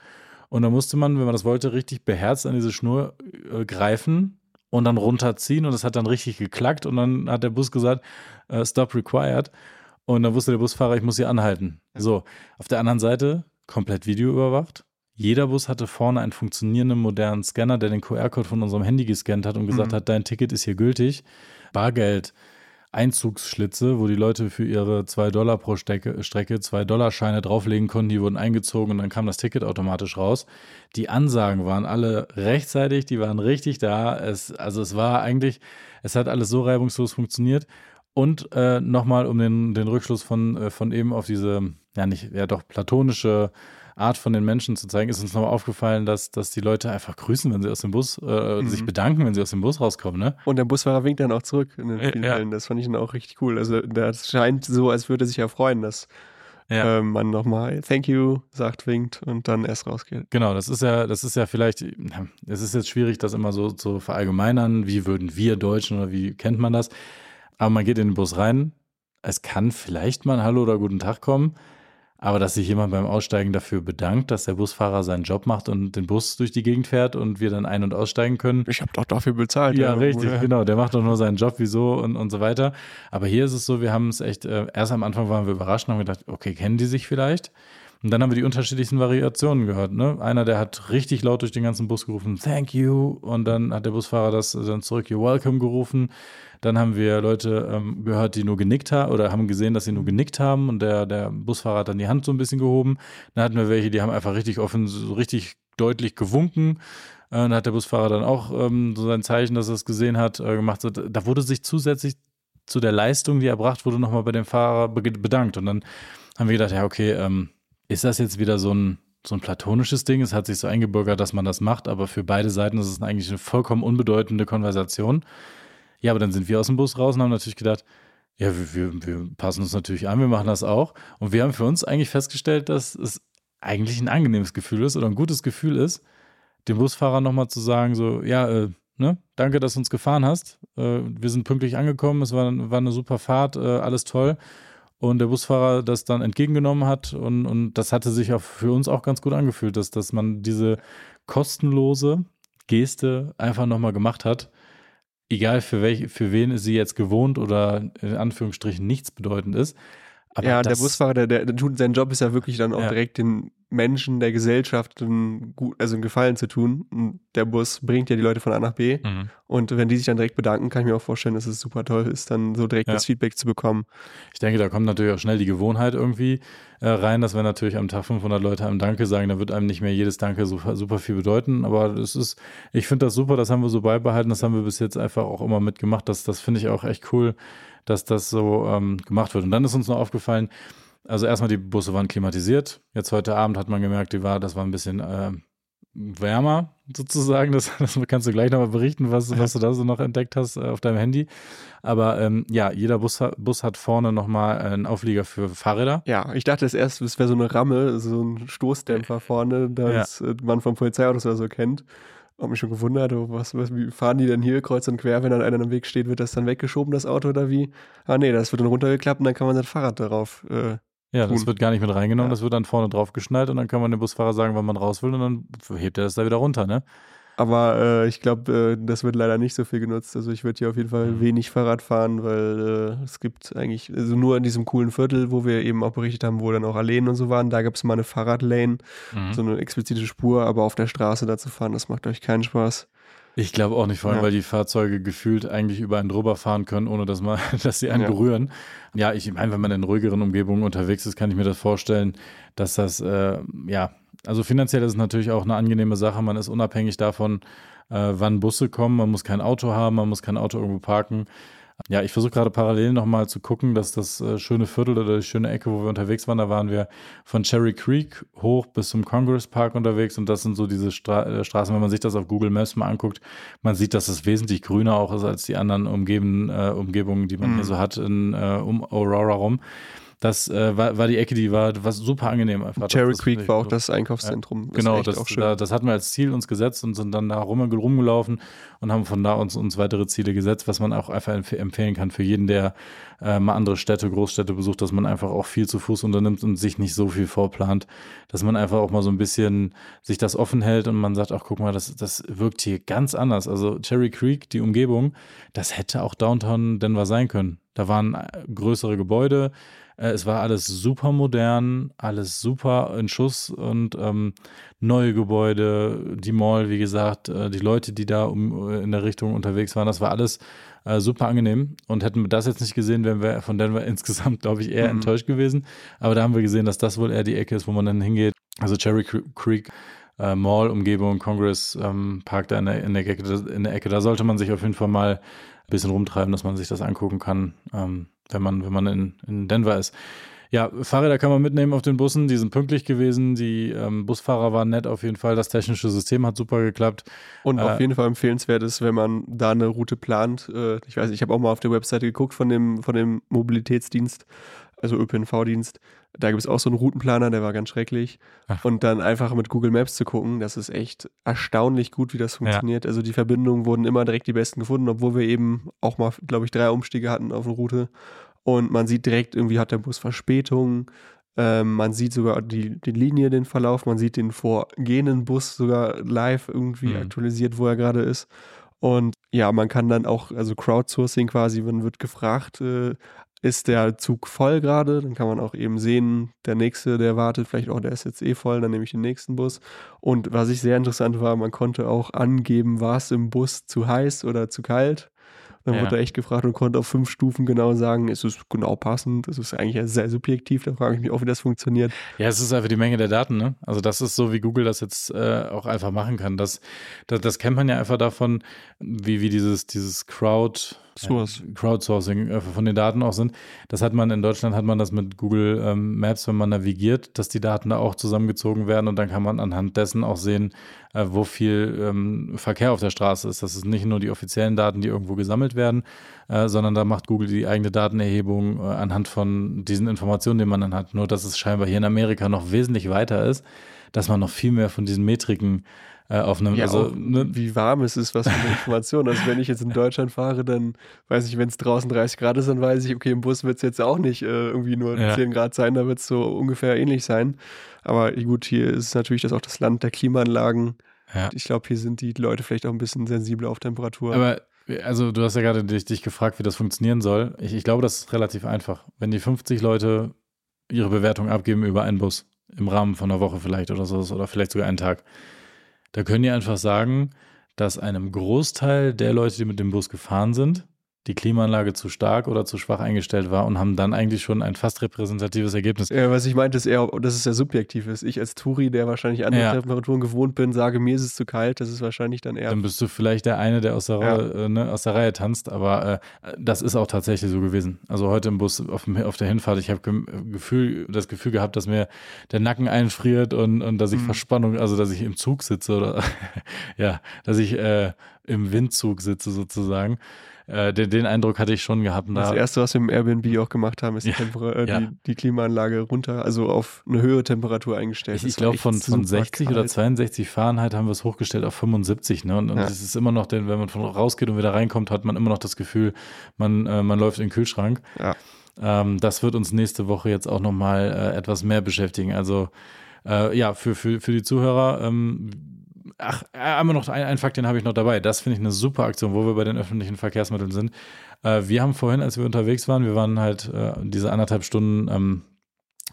Und da musste man, wenn man das wollte, richtig beherzt an diese Schnur äh, greifen und dann runterziehen. Und das hat dann richtig geklackt. Und dann hat der Bus gesagt, äh, Stop required. Und dann wusste der Busfahrer, ich muss hier anhalten. So, auf der anderen Seite komplett Video überwacht. Jeder Bus hatte vorne einen funktionierenden modernen Scanner, der den QR-Code von unserem Handy gescannt hat und gesagt Mhm. hat, dein Ticket ist hier gültig. Bargeld, Einzugsschlitze, wo die Leute für ihre 2 Dollar pro Strecke, Strecke 2 Dollar Scheine drauflegen konnten, die wurden eingezogen und dann kam das Ticket automatisch raus. Die Ansagen waren alle rechtzeitig, die waren richtig da. Es, also es war eigentlich, es hat alles so reibungslos funktioniert. Und äh, nochmal, um den, den Rückschluss von, äh, von eben auf diese, ja nicht, ja doch platonische Art von den Menschen zu zeigen, ist uns nochmal aufgefallen, dass, dass die Leute einfach grüßen, wenn sie aus dem Bus, äh, Mhm. sich bedanken, wenn sie aus dem Bus rauskommen, ne? Und der Busfahrer winkt dann auch zurück in den vielen ja. Fällen. Das fand ich dann auch richtig cool. Also das scheint so, als würde er sich ja freuen, dass Ja. ähm, man nochmal Thank you sagt, winkt und dann erst rausgeht. Genau, das ist ja, das ist ja vielleicht, es ist jetzt schwierig, das immer so zu verallgemeinern, wie würden wir Deutschen oder wie kennt man das? Aber man geht in den Bus rein, es kann vielleicht mal ein Hallo oder guten Tag kommen, aber dass sich jemand beim Aussteigen dafür bedankt, dass der Busfahrer seinen Job macht und den Bus durch die Gegend fährt und wir dann ein- und aussteigen können. Ich habe doch dafür bezahlt. Ja, richtig, oder? genau. Der macht doch nur seinen Job, wieso und, und so weiter. Aber hier ist es so, wir haben es echt, äh, erst am Anfang waren wir überrascht und haben gedacht, okay, kennen die sich vielleicht? Und dann haben wir die unterschiedlichsten Variationen gehört. Ne? Einer, der hat richtig laut durch den ganzen Bus gerufen, thank you. Und dann hat der Busfahrer das dann zurück, you're welcome gerufen. Dann haben wir Leute ähm, gehört, die nur genickt haben oder haben gesehen, dass sie nur genickt haben und der, der Busfahrer hat dann die Hand so ein bisschen gehoben. Dann hatten wir welche, die haben einfach richtig offen, so richtig deutlich gewunken. Äh, Dann hat der Busfahrer dann auch ähm, so sein Zeichen, dass er es gesehen hat, äh, gemacht. Da wurde sich zusätzlich zu der Leistung, die er bracht, wurde nochmal bei dem Fahrer be bedankt. Und dann haben wir gedacht, ja, okay, ähm, ist das jetzt wieder so ein, so ein platonisches Ding? Es hat sich so eingebürgert, dass man das macht, aber für beide Seiten ist es eigentlich eine vollkommen unbedeutende Konversation. Ja, aber dann sind wir aus dem Bus raus und haben natürlich gedacht, ja, wir, wir, wir passen uns natürlich an, wir machen das auch. Und wir haben für uns eigentlich festgestellt, dass es eigentlich ein angenehmes Gefühl ist oder ein gutes Gefühl ist, dem Busfahrer nochmal zu sagen, so, ja, äh, ne, danke, dass du uns gefahren hast. Äh, wir sind pünktlich angekommen, es war, war eine super Fahrt, äh, alles toll. Und der Busfahrer das dann entgegengenommen hat und, und das hatte sich auch für uns auch ganz gut angefühlt, dass, dass man diese kostenlose Geste einfach nochmal gemacht hat. Egal für, welch, für wen sie jetzt gewohnt oder in Anführungsstrichen nichts bedeutend ist. Aber ja, der Busfahrer, der, der, tut, sein Job ist ja wirklich dann auch Ja. direkt den Menschen der Gesellschaft einen, gut, also einen Gefallen zu tun. Und der Bus bringt ja die Leute von A nach B. Mhm. Und wenn die sich dann direkt bedanken, kann ich mir auch vorstellen, dass es super toll ist, dann so direkt Ja. das Feedback zu bekommen. Ich denke, da kommt natürlich auch schnell die Gewohnheit irgendwie äh, rein, dass wenn natürlich am Tag 500 Leute einem Danke sagen, dann wird einem nicht mehr jedes Danke super, super viel bedeuten. Aber das ist, ich finde das super, das haben wir so beibehalten, das haben wir bis jetzt einfach auch immer mitgemacht. Das, das finde ich auch echt cool, dass das so ähm, gemacht wird. Und dann ist uns noch aufgefallen, also erstmal die Busse waren klimatisiert. Jetzt heute Abend hat man gemerkt, die war, das war ein bisschen äh, wärmer sozusagen. Das, das kannst du gleich nochmal berichten, was, was du da so noch entdeckt hast äh, auf deinem Handy. Aber ähm, ja, jeder Bus, hat- Bus hat vorne nochmal einen Auflieger für Fahrräder. Ja, ich dachte es erst, es wäre so eine Ramme, so ein Stoßdämpfer vorne, das äh, man vom Polizeiautos oder so kennt. Hab mich schon gewundert, oh, was, was, wie fahren die denn hier kreuz und quer, wenn dann einer im Weg steht, wird das dann weggeschoben, das Auto oder wie? Ah nee, das wird dann runtergeklappt und dann kann man sein Fahrrad darauf. Äh, Ja, das wird gar nicht mit reingenommen, Ja. das wird dann vorne drauf geschnallt und dann kann man dem Busfahrer sagen, wann man raus will und dann hebt er das da wieder runter, ne? aber äh, ich glaube, äh, das wird leider nicht so viel genutzt. Also ich würde hier auf jeden Fall Mhm. wenig Fahrrad fahren, weil äh, es gibt eigentlich, also nur in diesem coolen Viertel, wo wir eben auch berichtet haben, wo dann auch Alleen und so waren, da gab es mal eine Fahrradlane, Mhm. so eine explizite Spur, aber auf der Straße da zu fahren, das macht euch keinen Spaß. Ich glaube auch nicht, vor allem, Ja. weil die Fahrzeuge gefühlt eigentlich über einen drüber fahren können, ohne dass man, dass sie einen Ja. berühren. Ja, ich meine, wenn man in ruhigeren Umgebungen unterwegs ist, kann ich mir das vorstellen, dass das, äh, ja, also finanziell ist es natürlich auch eine angenehme Sache. Man ist unabhängig davon, äh, wann Busse kommen. Man muss kein Auto haben, man muss kein Auto irgendwo parken. Ja, ich versuche gerade parallel nochmal zu gucken, dass das äh, schöne Viertel oder die schöne Ecke, wo wir unterwegs waren, da waren wir von Cherry Creek hoch bis zum Congress Park unterwegs und das sind so diese Stra äh, Straßen, wenn man sich das auf Google Maps mal anguckt, man sieht, dass es wesentlich grüner auch ist als die anderen Umgeben, äh, Umgebungen, die man Mhm. hier so hat in, äh, um Aurora rum. Das äh, war, war die Ecke, die war, war super angenehm einfach. Cherry das, das Creek war auch das Einkaufszentrum. Genau, ist echt das, da, das hatten wir als Ziel uns gesetzt und sind dann da rum, rumgelaufen und haben von da uns, uns weitere Ziele gesetzt, was man auch einfach empf empfehlen kann für jeden, der äh, mal andere Städte, Großstädte besucht, dass man einfach auch viel zu Fuß unternimmt und sich nicht so viel vorplant, dass man einfach auch mal so ein bisschen sich das offen hält und man sagt, ach guck mal, das, das wirkt hier ganz anders. Also Cherry Creek, die Umgebung, das hätte auch Downtown Denver sein können. Da waren äh, größere Gebäude, Äh, es war alles super modern, alles super in Schuss und ähm, neue Gebäude, die Mall, wie gesagt, äh, die Leute, die da um, äh, in der Richtung unterwegs waren, das war alles äh, super angenehm. Und hätten wir das jetzt nicht gesehen, wären wir von Denver insgesamt, glaube ich, eher mhm. enttäuscht gewesen. Aber da haben wir gesehen, dass das wohl eher die Ecke ist, wo man dann hingeht. Also Cherry Creek äh, Mall, Umgebung, Congress ähm, Park da in der, in, der Ecke, in der Ecke. Da sollte man sich auf jeden Fall mal bisschen rumtreiben, dass man sich das angucken kann, ähm, wenn man, wenn man in, in Denver ist. Ja, Fahrräder kann man mitnehmen auf den Bussen, die sind pünktlich gewesen, die ähm, Busfahrer waren nett auf jeden Fall, das technische System hat super geklappt. Und äh, auf jeden Fall empfehlenswert ist, wenn man da eine Route plant, äh, ich weiß, ich habe auch mal auf der Webseite geguckt von dem, von dem Mobilitätsdienst, also ÖPNV-Dienst, da gibt es auch so einen Routenplaner, der war ganz schrecklich. Ach. Und dann einfach mit Google Maps zu gucken, das ist echt erstaunlich gut, wie das funktioniert. Ja. Also die Verbindungen wurden immer direkt die besten gefunden, obwohl wir eben auch mal, glaube ich, drei Umstiege hatten auf der Route. Und man sieht direkt, irgendwie hat der Bus Verspätung. Ähm, man sieht sogar die, die Linie, den Verlauf. Man sieht den vorgehenden Bus sogar live irgendwie mhm. aktualisiert, wo er gerade ist. Und ja, man kann dann auch, also Crowdsourcing quasi, man wird gefragt, äh, ist der Zug voll gerade, dann kann man auch eben sehen, der nächste, der wartet, vielleicht auch, der ist jetzt eh voll, dann nehme ich den nächsten Bus. Und was ich sehr interessant war, man konnte auch angeben, war es im Bus zu heiß oder zu kalt. Dann ja. wurde er echt gefragt und konnte auf fünf Stufen genau sagen, ist es genau passend? Das ist eigentlich sehr subjektiv, da frage ich mich auch, wie das funktioniert. Ja, es ist einfach die Menge der Daten, ne? Also das ist so, wie Google das jetzt äh, auch einfach machen kann. Das, das, das kennt man ja einfach davon, wie, wie dieses, dieses Crowd, Source. Crowdsourcing äh, von den Daten auch sind. Das hat man in Deutschland, hat man das mit Google ähm, Maps, wenn man navigiert, dass die Daten da auch zusammengezogen werden und dann kann man anhand dessen auch sehen, äh, wo viel ähm, Verkehr auf der Straße ist. Das ist nicht nur die offiziellen Daten, die irgendwo gesammelt werden, äh, sondern da macht Google die eigene Datenerhebung äh, anhand von diesen Informationen, die man dann hat. Nur, dass es scheinbar hier in Amerika noch wesentlich weiter ist, dass man noch viel mehr von diesen Metriken äh, auf einem. Ja, also, ne? Wie warm es ist, was für eine Information. also wenn ich jetzt in Deutschland fahre, dann weiß ich, wenn es draußen 30 Grad ist, dann weiß ich, okay, im Bus wird es jetzt auch nicht äh, irgendwie nur ja. 10 Grad sein, da wird es so ungefähr ähnlich sein. Aber gut, hier ist natürlich das auch das Land der Klimaanlagen. Ja. Ich glaube, hier sind die Leute vielleicht auch ein bisschen sensibler auf Temperatur. Aber also du hast ja gerade dich, dich gefragt, wie das funktionieren soll. Ich, ich, glaube, das ist relativ einfach. Wenn die 50 Leute ihre Bewertung abgeben über einen Bus, im Rahmen von einer Woche vielleicht oder so, oder vielleicht sogar einen Tag, da können die einfach sagen, dass einem Großteil der Leute, die mit dem Bus gefahren sind, die Klimaanlage zu stark oder zu schwach eingestellt war und haben dann eigentlich schon ein fast repräsentatives Ergebnis. Ja, was ich meinte, ist eher, dass es ja subjektiv ist. Ich als Touri, der wahrscheinlich andere ja. Temperaturen gewohnt bin, sage, mir ist es zu kalt, das ist wahrscheinlich dann eher. Dann bist du vielleicht der eine, der aus der, ja. Reihe, äh, ne, aus der Reihe tanzt, aber äh, das ist auch tatsächlich so gewesen. Also heute im Bus auf, auf der Hinfahrt, ich habe Gefühl, das Gefühl gehabt, dass mir der Nacken einfriert und, und dass ich mhm. Verspannung, also dass ich im Zug sitze oder ja, dass ich äh, im Windzug sitze sozusagen. Äh, den, den, Eindruck hatte ich schon gehabt. Das erste, was wir im Airbnb auch gemacht haben, ist die, ja, äh, ja. die, die, Klimaanlage runter, also auf eine höhere Temperatur eingestellt. Ich, ich glaube, von, von 60 kalt. oder 62 Fahrenheit haben wir es hochgestellt auf 75. Ne? Und, und es ist immer noch, denn wenn man von rausgeht und wieder reinkommt, hat man immer noch das Gefühl, man, äh, man läuft in den Kühlschrank. Ja. Ähm, das wird uns nächste Woche jetzt auch nochmal äh, etwas mehr beschäftigen. Also äh, ja, für, für, für die Zuhörer, ähm, ach, einmal noch ein, ein Fakt, den habe ich noch dabei. Das finde ich eine super Aktion, wo wir bei den öffentlichen Verkehrsmitteln sind. Äh, wir haben vorhin, als wir unterwegs waren, wir waren halt äh, diese anderthalb Stunden ähm,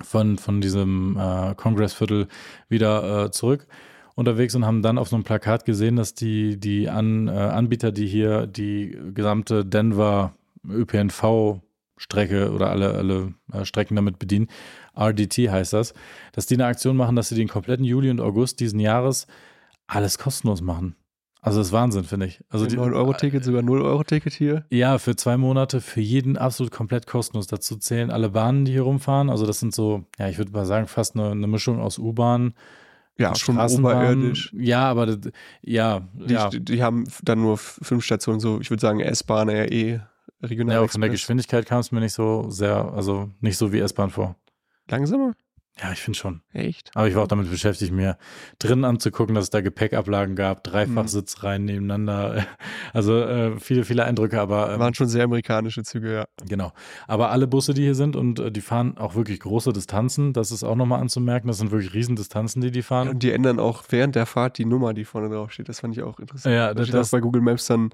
von, von diesem äh, Kongressviertel wieder äh, zurück unterwegs und haben dann auf so einem Plakat gesehen, dass die, die An, äh, Anbieter, die hier die gesamte Denver ÖPNV Strecke oder alle, alle äh, Strecken damit bedienen, RDT heißt das, dass die eine Aktion machen, dass sie den kompletten Juli und August diesen Jahres alles kostenlos machen. Also das ist Wahnsinn, finde ich. Also die 9-Euro-Ticket, sogar 0-Euro-Ticket hier? Ja, für zwei Monate, für jeden absolut komplett kostenlos. Dazu zählen alle Bahnen, die hier rumfahren. Also das sind so, ja, ich würde mal sagen, fast eine, eine Mischung aus U-Bahn. Ja, schon oberirdisch. Ja, aber ja, die, ja. Die, die, haben dann nur fünf Stationen, so ich würde sagen S-Bahn, RE, regional. Ja, aber von der Geschwindigkeit kam es mir nicht so sehr, also nicht so wie S-Bahn vor. Langsamer? Ja, ich finde schon. Echt? Aber ich war auch damit beschäftigt, mir drinnen anzugucken, dass es da Gepäckablagen gab, Dreifachsitzreihen mhm. nebeneinander. Also äh, viele, viele Eindrücke, aber. Ähm, Waren schon sehr amerikanische Züge, ja. Genau. Aber alle Busse, die hier sind und äh, die fahren auch wirklich große Distanzen, das ist auch nochmal anzumerken. Das sind wirklich Riesendistanzen, die die fahren. Und die ändern auch während der Fahrt die Nummer, die vorne drauf steht. Das fand ich auch interessant. Ja, das, das steht auch bei Google Maps dann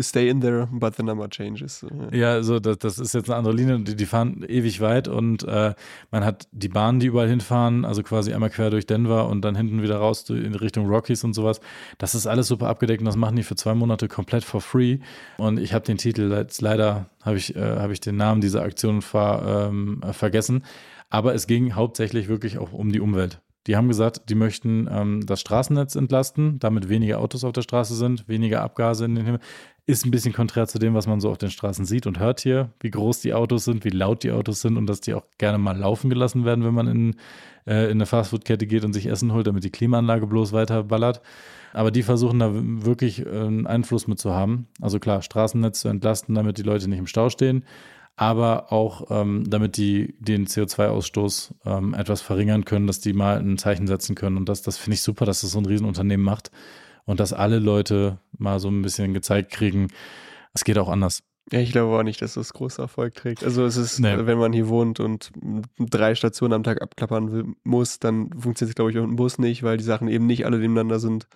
stay in there, but the number changes. Ja, also das, das ist jetzt eine andere Linie, die, die fahren ewig weit und äh, man hat die Bahnen, die überall hinfahren, also quasi einmal quer durch Denver und dann hinten wieder raus in Richtung Rockies und sowas. Das ist alles super abgedeckt und das machen die für zwei Monate komplett for free. Und ich habe den Titel jetzt leider, habe ich, äh, hab ich den Namen dieser Aktion ver, ähm, vergessen. Aber es ging hauptsächlich wirklich auch um die Umwelt. Die haben gesagt, die möchten ähm, das Straßennetz entlasten, damit weniger Autos auf der Straße sind, weniger Abgase in den Himmel. Ist ein bisschen konträr zu dem, was man so auf den Straßen sieht und hört hier, wie groß die Autos sind, wie laut die Autos sind und dass die auch gerne mal laufen gelassen werden, wenn man in, äh, in eine Fastfood-Kette geht und sich Essen holt, damit die Klimaanlage bloß weiter ballert. Aber die versuchen da wirklich äh, einen Einfluss mit zu haben. Also klar, Straßennetz zu entlasten, damit die Leute nicht im Stau stehen aber auch ähm, damit die den CO2-Ausstoß ähm, etwas verringern können, dass die mal ein Zeichen setzen können. Und das, das finde ich super, dass das so ein Riesenunternehmen macht und dass alle Leute mal so ein bisschen gezeigt kriegen, es geht auch anders. Ja, ich glaube auch nicht, dass das großer Erfolg trägt. Also es ist, nee. wenn man hier wohnt und drei Stationen am Tag abklappern will, muss, dann funktioniert es, glaube ich, auch ein Bus nicht, weil die Sachen eben nicht alle nebeneinander sind.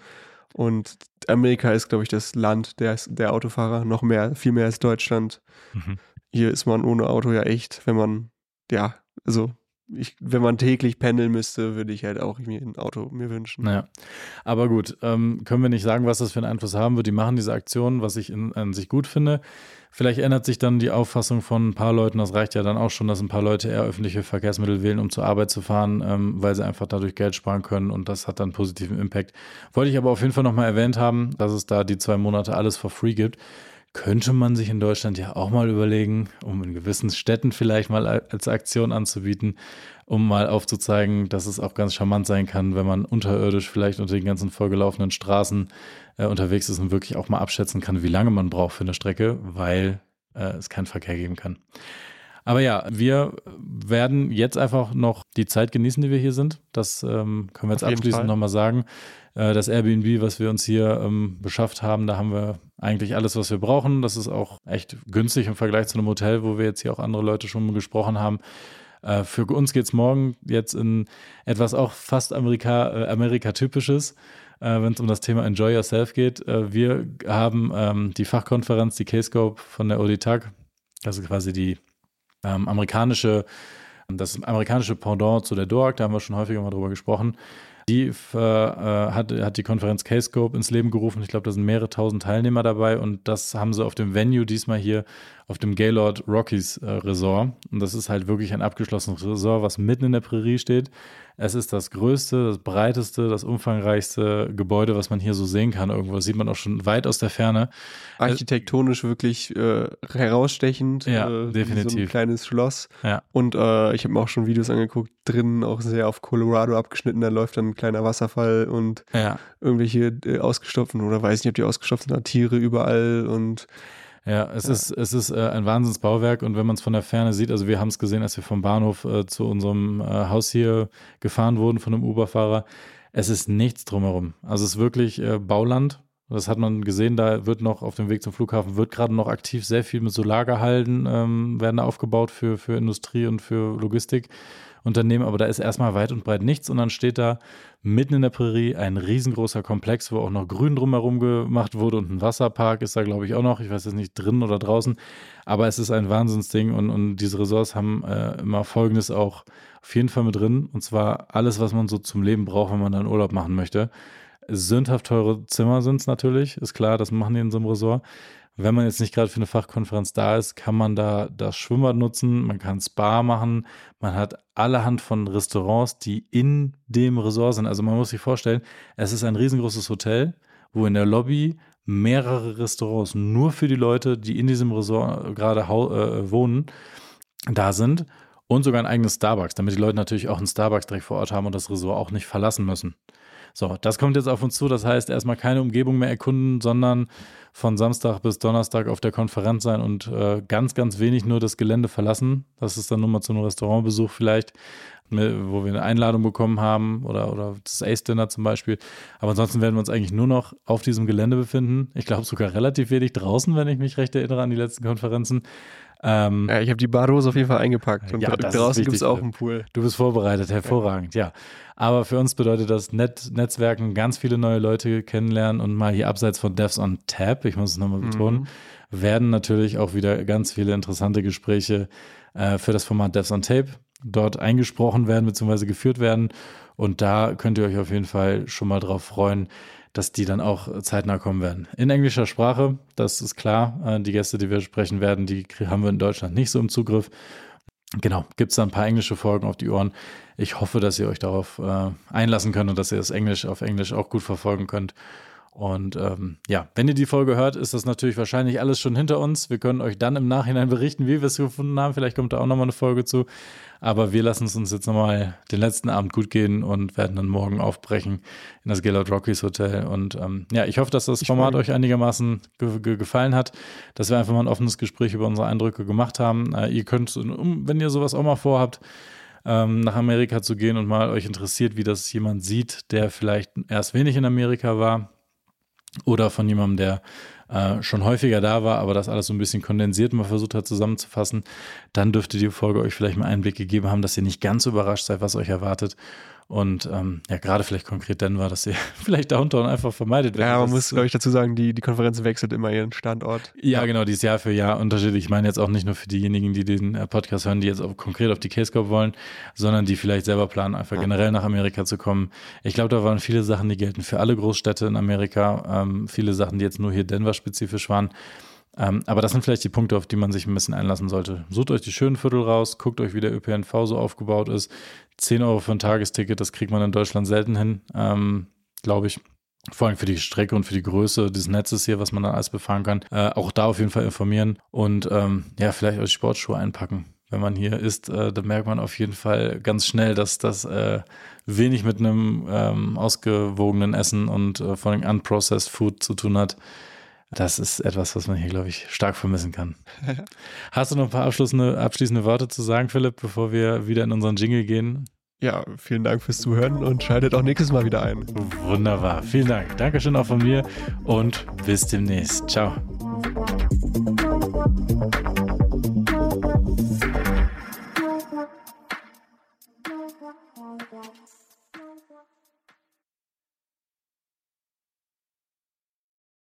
Und Amerika ist, glaube ich, das Land der, der Autofahrer, noch mehr, viel mehr als Deutschland. Mhm hier ist man ohne Auto ja echt, wenn man, ja, also ich, wenn man täglich pendeln müsste, würde ich halt auch mir ein Auto mir wünschen. Naja, aber gut, ähm, können wir nicht sagen, was das für einen Einfluss haben wird. Die machen diese Aktion, was ich in, an sich gut finde. Vielleicht ändert sich dann die Auffassung von ein paar Leuten. Das reicht ja dann auch schon, dass ein paar Leute eher öffentliche Verkehrsmittel wählen, um zur Arbeit zu fahren, ähm, weil sie einfach dadurch Geld sparen können und das hat dann positiven Impact. Wollte ich aber auf jeden Fall nochmal erwähnt haben, dass es da die zwei Monate alles for free gibt könnte man sich in Deutschland ja auch mal überlegen, um in gewissen Städten vielleicht mal als Aktion anzubieten, um mal aufzuzeigen, dass es auch ganz charmant sein kann, wenn man unterirdisch vielleicht unter den ganzen vollgelaufenen Straßen äh, unterwegs ist und wirklich auch mal abschätzen kann, wie lange man braucht für eine Strecke, weil äh, es keinen Verkehr geben kann. Aber ja, wir werden jetzt einfach noch die Zeit genießen, die wir hier sind. Das ähm, können wir jetzt abschließend nochmal sagen. Äh, das Airbnb, was wir uns hier ähm, beschafft haben, da haben wir eigentlich alles, was wir brauchen. Das ist auch echt günstig im Vergleich zu einem Hotel, wo wir jetzt hier auch andere Leute schon gesprochen haben. Äh, für uns geht es morgen jetzt in etwas auch fast Amerika, äh, Amerika-typisches, äh, wenn es um das Thema Enjoy Yourself geht. Äh, wir haben ähm, die Fachkonferenz, die K-Scope von der ODTAG, also quasi die ähm, amerikanische, das amerikanische Pendant zu der DOAG, da haben wir schon häufiger mal drüber gesprochen. Die äh, hat, hat die Konferenz K-Scope ins Leben gerufen. Ich glaube, da sind mehrere tausend Teilnehmer dabei und das haben sie auf dem Venue diesmal hier auf dem Gaylord Rockies äh, Resort. Und das ist halt wirklich ein abgeschlossenes Resort, was mitten in der Prärie steht. Es ist das größte, das breiteste, das umfangreichste Gebäude, was man hier so sehen kann. Irgendwo das sieht man auch schon weit aus der Ferne. Architektonisch wirklich äh, herausstechend. Ja, äh, definitiv. So ein kleines Schloss. Ja. Und äh, ich habe mir auch schon Videos angeguckt, drinnen auch sehr auf Colorado abgeschnitten. Da läuft dann ein kleiner Wasserfall und ja. irgendwelche äh, ausgestopften oder weiß nicht, ob die ausgestopft sind, Tiere überall und ja, es ja. ist, es ist äh, ein Wahnsinnsbauwerk und wenn man es von der Ferne sieht, also wir haben es gesehen, als wir vom Bahnhof äh, zu unserem äh, Haus hier gefahren wurden von einem Uberfahrer, es ist nichts drumherum. Also es ist wirklich äh, Bauland. Das hat man gesehen, da wird noch auf dem Weg zum Flughafen, wird gerade noch aktiv sehr viel mit so Lagerhalden ähm, werden aufgebaut für, für Industrie und für Logistik. Unternehmen, aber da ist erstmal weit und breit nichts und dann steht da mitten in der Prärie ein riesengroßer Komplex, wo auch noch Grün drumherum gemacht wurde und ein Wasserpark ist da, glaube ich, auch noch. Ich weiß jetzt nicht, drinnen oder draußen, aber es ist ein Wahnsinnsding und, und diese Ressorts haben äh, immer Folgendes auch auf jeden Fall mit drin und zwar alles, was man so zum Leben braucht, wenn man dann Urlaub machen möchte. Sündhaft teure Zimmer sind es natürlich, ist klar, das machen die in so einem Resort. Wenn man jetzt nicht gerade für eine Fachkonferenz da ist, kann man da das Schwimmbad nutzen, man kann Spa machen, man hat allerhand von Restaurants, die in dem Resort sind. Also man muss sich vorstellen, es ist ein riesengroßes Hotel, wo in der Lobby mehrere Restaurants nur für die Leute, die in diesem Resort gerade äh, wohnen, da sind und sogar ein eigenes Starbucks, damit die Leute natürlich auch einen Starbucks direkt vor Ort haben und das Resort auch nicht verlassen müssen. So, das kommt jetzt auf uns zu. Das heißt, erstmal keine Umgebung mehr erkunden, sondern von Samstag bis Donnerstag auf der Konferenz sein und äh, ganz, ganz wenig nur das Gelände verlassen. Das ist dann nur mal zu einem Restaurantbesuch vielleicht, wo wir eine Einladung bekommen haben oder, oder das Ace-Dinner zum Beispiel. Aber ansonsten werden wir uns eigentlich nur noch auf diesem Gelände befinden. Ich glaube sogar relativ wenig draußen, wenn ich mich recht erinnere an die letzten Konferenzen. Ähm, ja, ich habe die Badehose auf jeden Fall eingepackt und ja, draußen gibt es auch einen Pool. Du bist vorbereitet, hervorragend, ja. Aber für uns bedeutet das Net Netzwerken ganz viele neue Leute kennenlernen und mal hier abseits von Devs on Tap, ich muss es nochmal betonen, mhm. werden natürlich auch wieder ganz viele interessante Gespräche äh, für das Format Devs on Tape dort eingesprochen werden bzw. geführt werden. Und da könnt ihr euch auf jeden Fall schon mal drauf freuen, dass die dann auch zeitnah kommen werden. In englischer Sprache, das ist klar. Äh, die Gäste, die wir sprechen werden, die haben wir in Deutschland nicht so im Zugriff. Genau, gibt es da ein paar englische Folgen auf die Ohren. Ich hoffe, dass ihr euch darauf äh, einlassen könnt und dass ihr das Englisch auf Englisch auch gut verfolgen könnt. Und ähm, ja, wenn ihr die Folge hört, ist das natürlich wahrscheinlich alles schon hinter uns. Wir können euch dann im Nachhinein berichten, wie wir es gefunden haben. Vielleicht kommt da auch nochmal eine Folge zu. Aber wir lassen es uns jetzt nochmal den letzten Abend gut gehen und werden dann morgen aufbrechen in das Gaylord Rockies Hotel. Und ähm, ja, ich hoffe, dass das Format euch einigermaßen ge ge gefallen hat, dass wir einfach mal ein offenes Gespräch über unsere Eindrücke gemacht haben. Äh, ihr könnt, wenn ihr sowas auch mal vorhabt, ähm, nach Amerika zu gehen und mal euch interessiert, wie das jemand sieht, der vielleicht erst wenig in Amerika war, oder von jemandem, der äh, schon häufiger da war, aber das alles so ein bisschen kondensiert mal versucht hat zusammenzufassen, dann dürfte die Folge euch vielleicht mal Einblick gegeben haben, dass ihr nicht ganz überrascht seid, was euch erwartet und ähm, ja, gerade vielleicht konkret Denver, dass ihr vielleicht Downtown einfach vermeidet. Ja, man muss, glaube ich, dazu sagen, die, die Konferenz wechselt immer ihren Standort. Ja, ja, genau, die ist Jahr für Jahr unterschiedlich. Ich meine jetzt auch nicht nur für diejenigen, die den äh, Podcast hören, die jetzt auch konkret auf die Case-Scope wollen, sondern die vielleicht selber planen, einfach ja. generell nach Amerika zu kommen. Ich glaube, da waren viele Sachen, die gelten für alle Großstädte in Amerika. Ähm, viele Sachen, die jetzt nur hier Denver-spezifisch waren. Ähm, aber das sind vielleicht die Punkte, auf die man sich ein bisschen einlassen sollte. Sucht euch die schönen Viertel raus, guckt euch, wie der ÖPNV so aufgebaut ist. 10 Euro für ein Tagesticket, das kriegt man in Deutschland selten hin, ähm, glaube ich. Vor allem für die Strecke und für die Größe des Netzes hier, was man dann alles befahren kann. Äh, auch da auf jeden Fall informieren und ähm, ja, vielleicht euch Sportschuhe einpacken. Wenn man hier ist, äh, da merkt man auf jeden Fall ganz schnell, dass das äh, wenig mit einem ähm, ausgewogenen Essen und äh, vor allem unprocessed Food zu tun hat. Das ist etwas, was man hier, glaube ich, stark vermissen kann. Hast du noch ein paar abschließende, abschließende Worte zu sagen, Philipp, bevor wir wieder in unseren Jingle gehen? Ja, vielen Dank fürs Zuhören und schaltet auch nächstes Mal wieder ein. Wunderbar. Vielen Dank. Dankeschön auch von mir und bis demnächst. Ciao.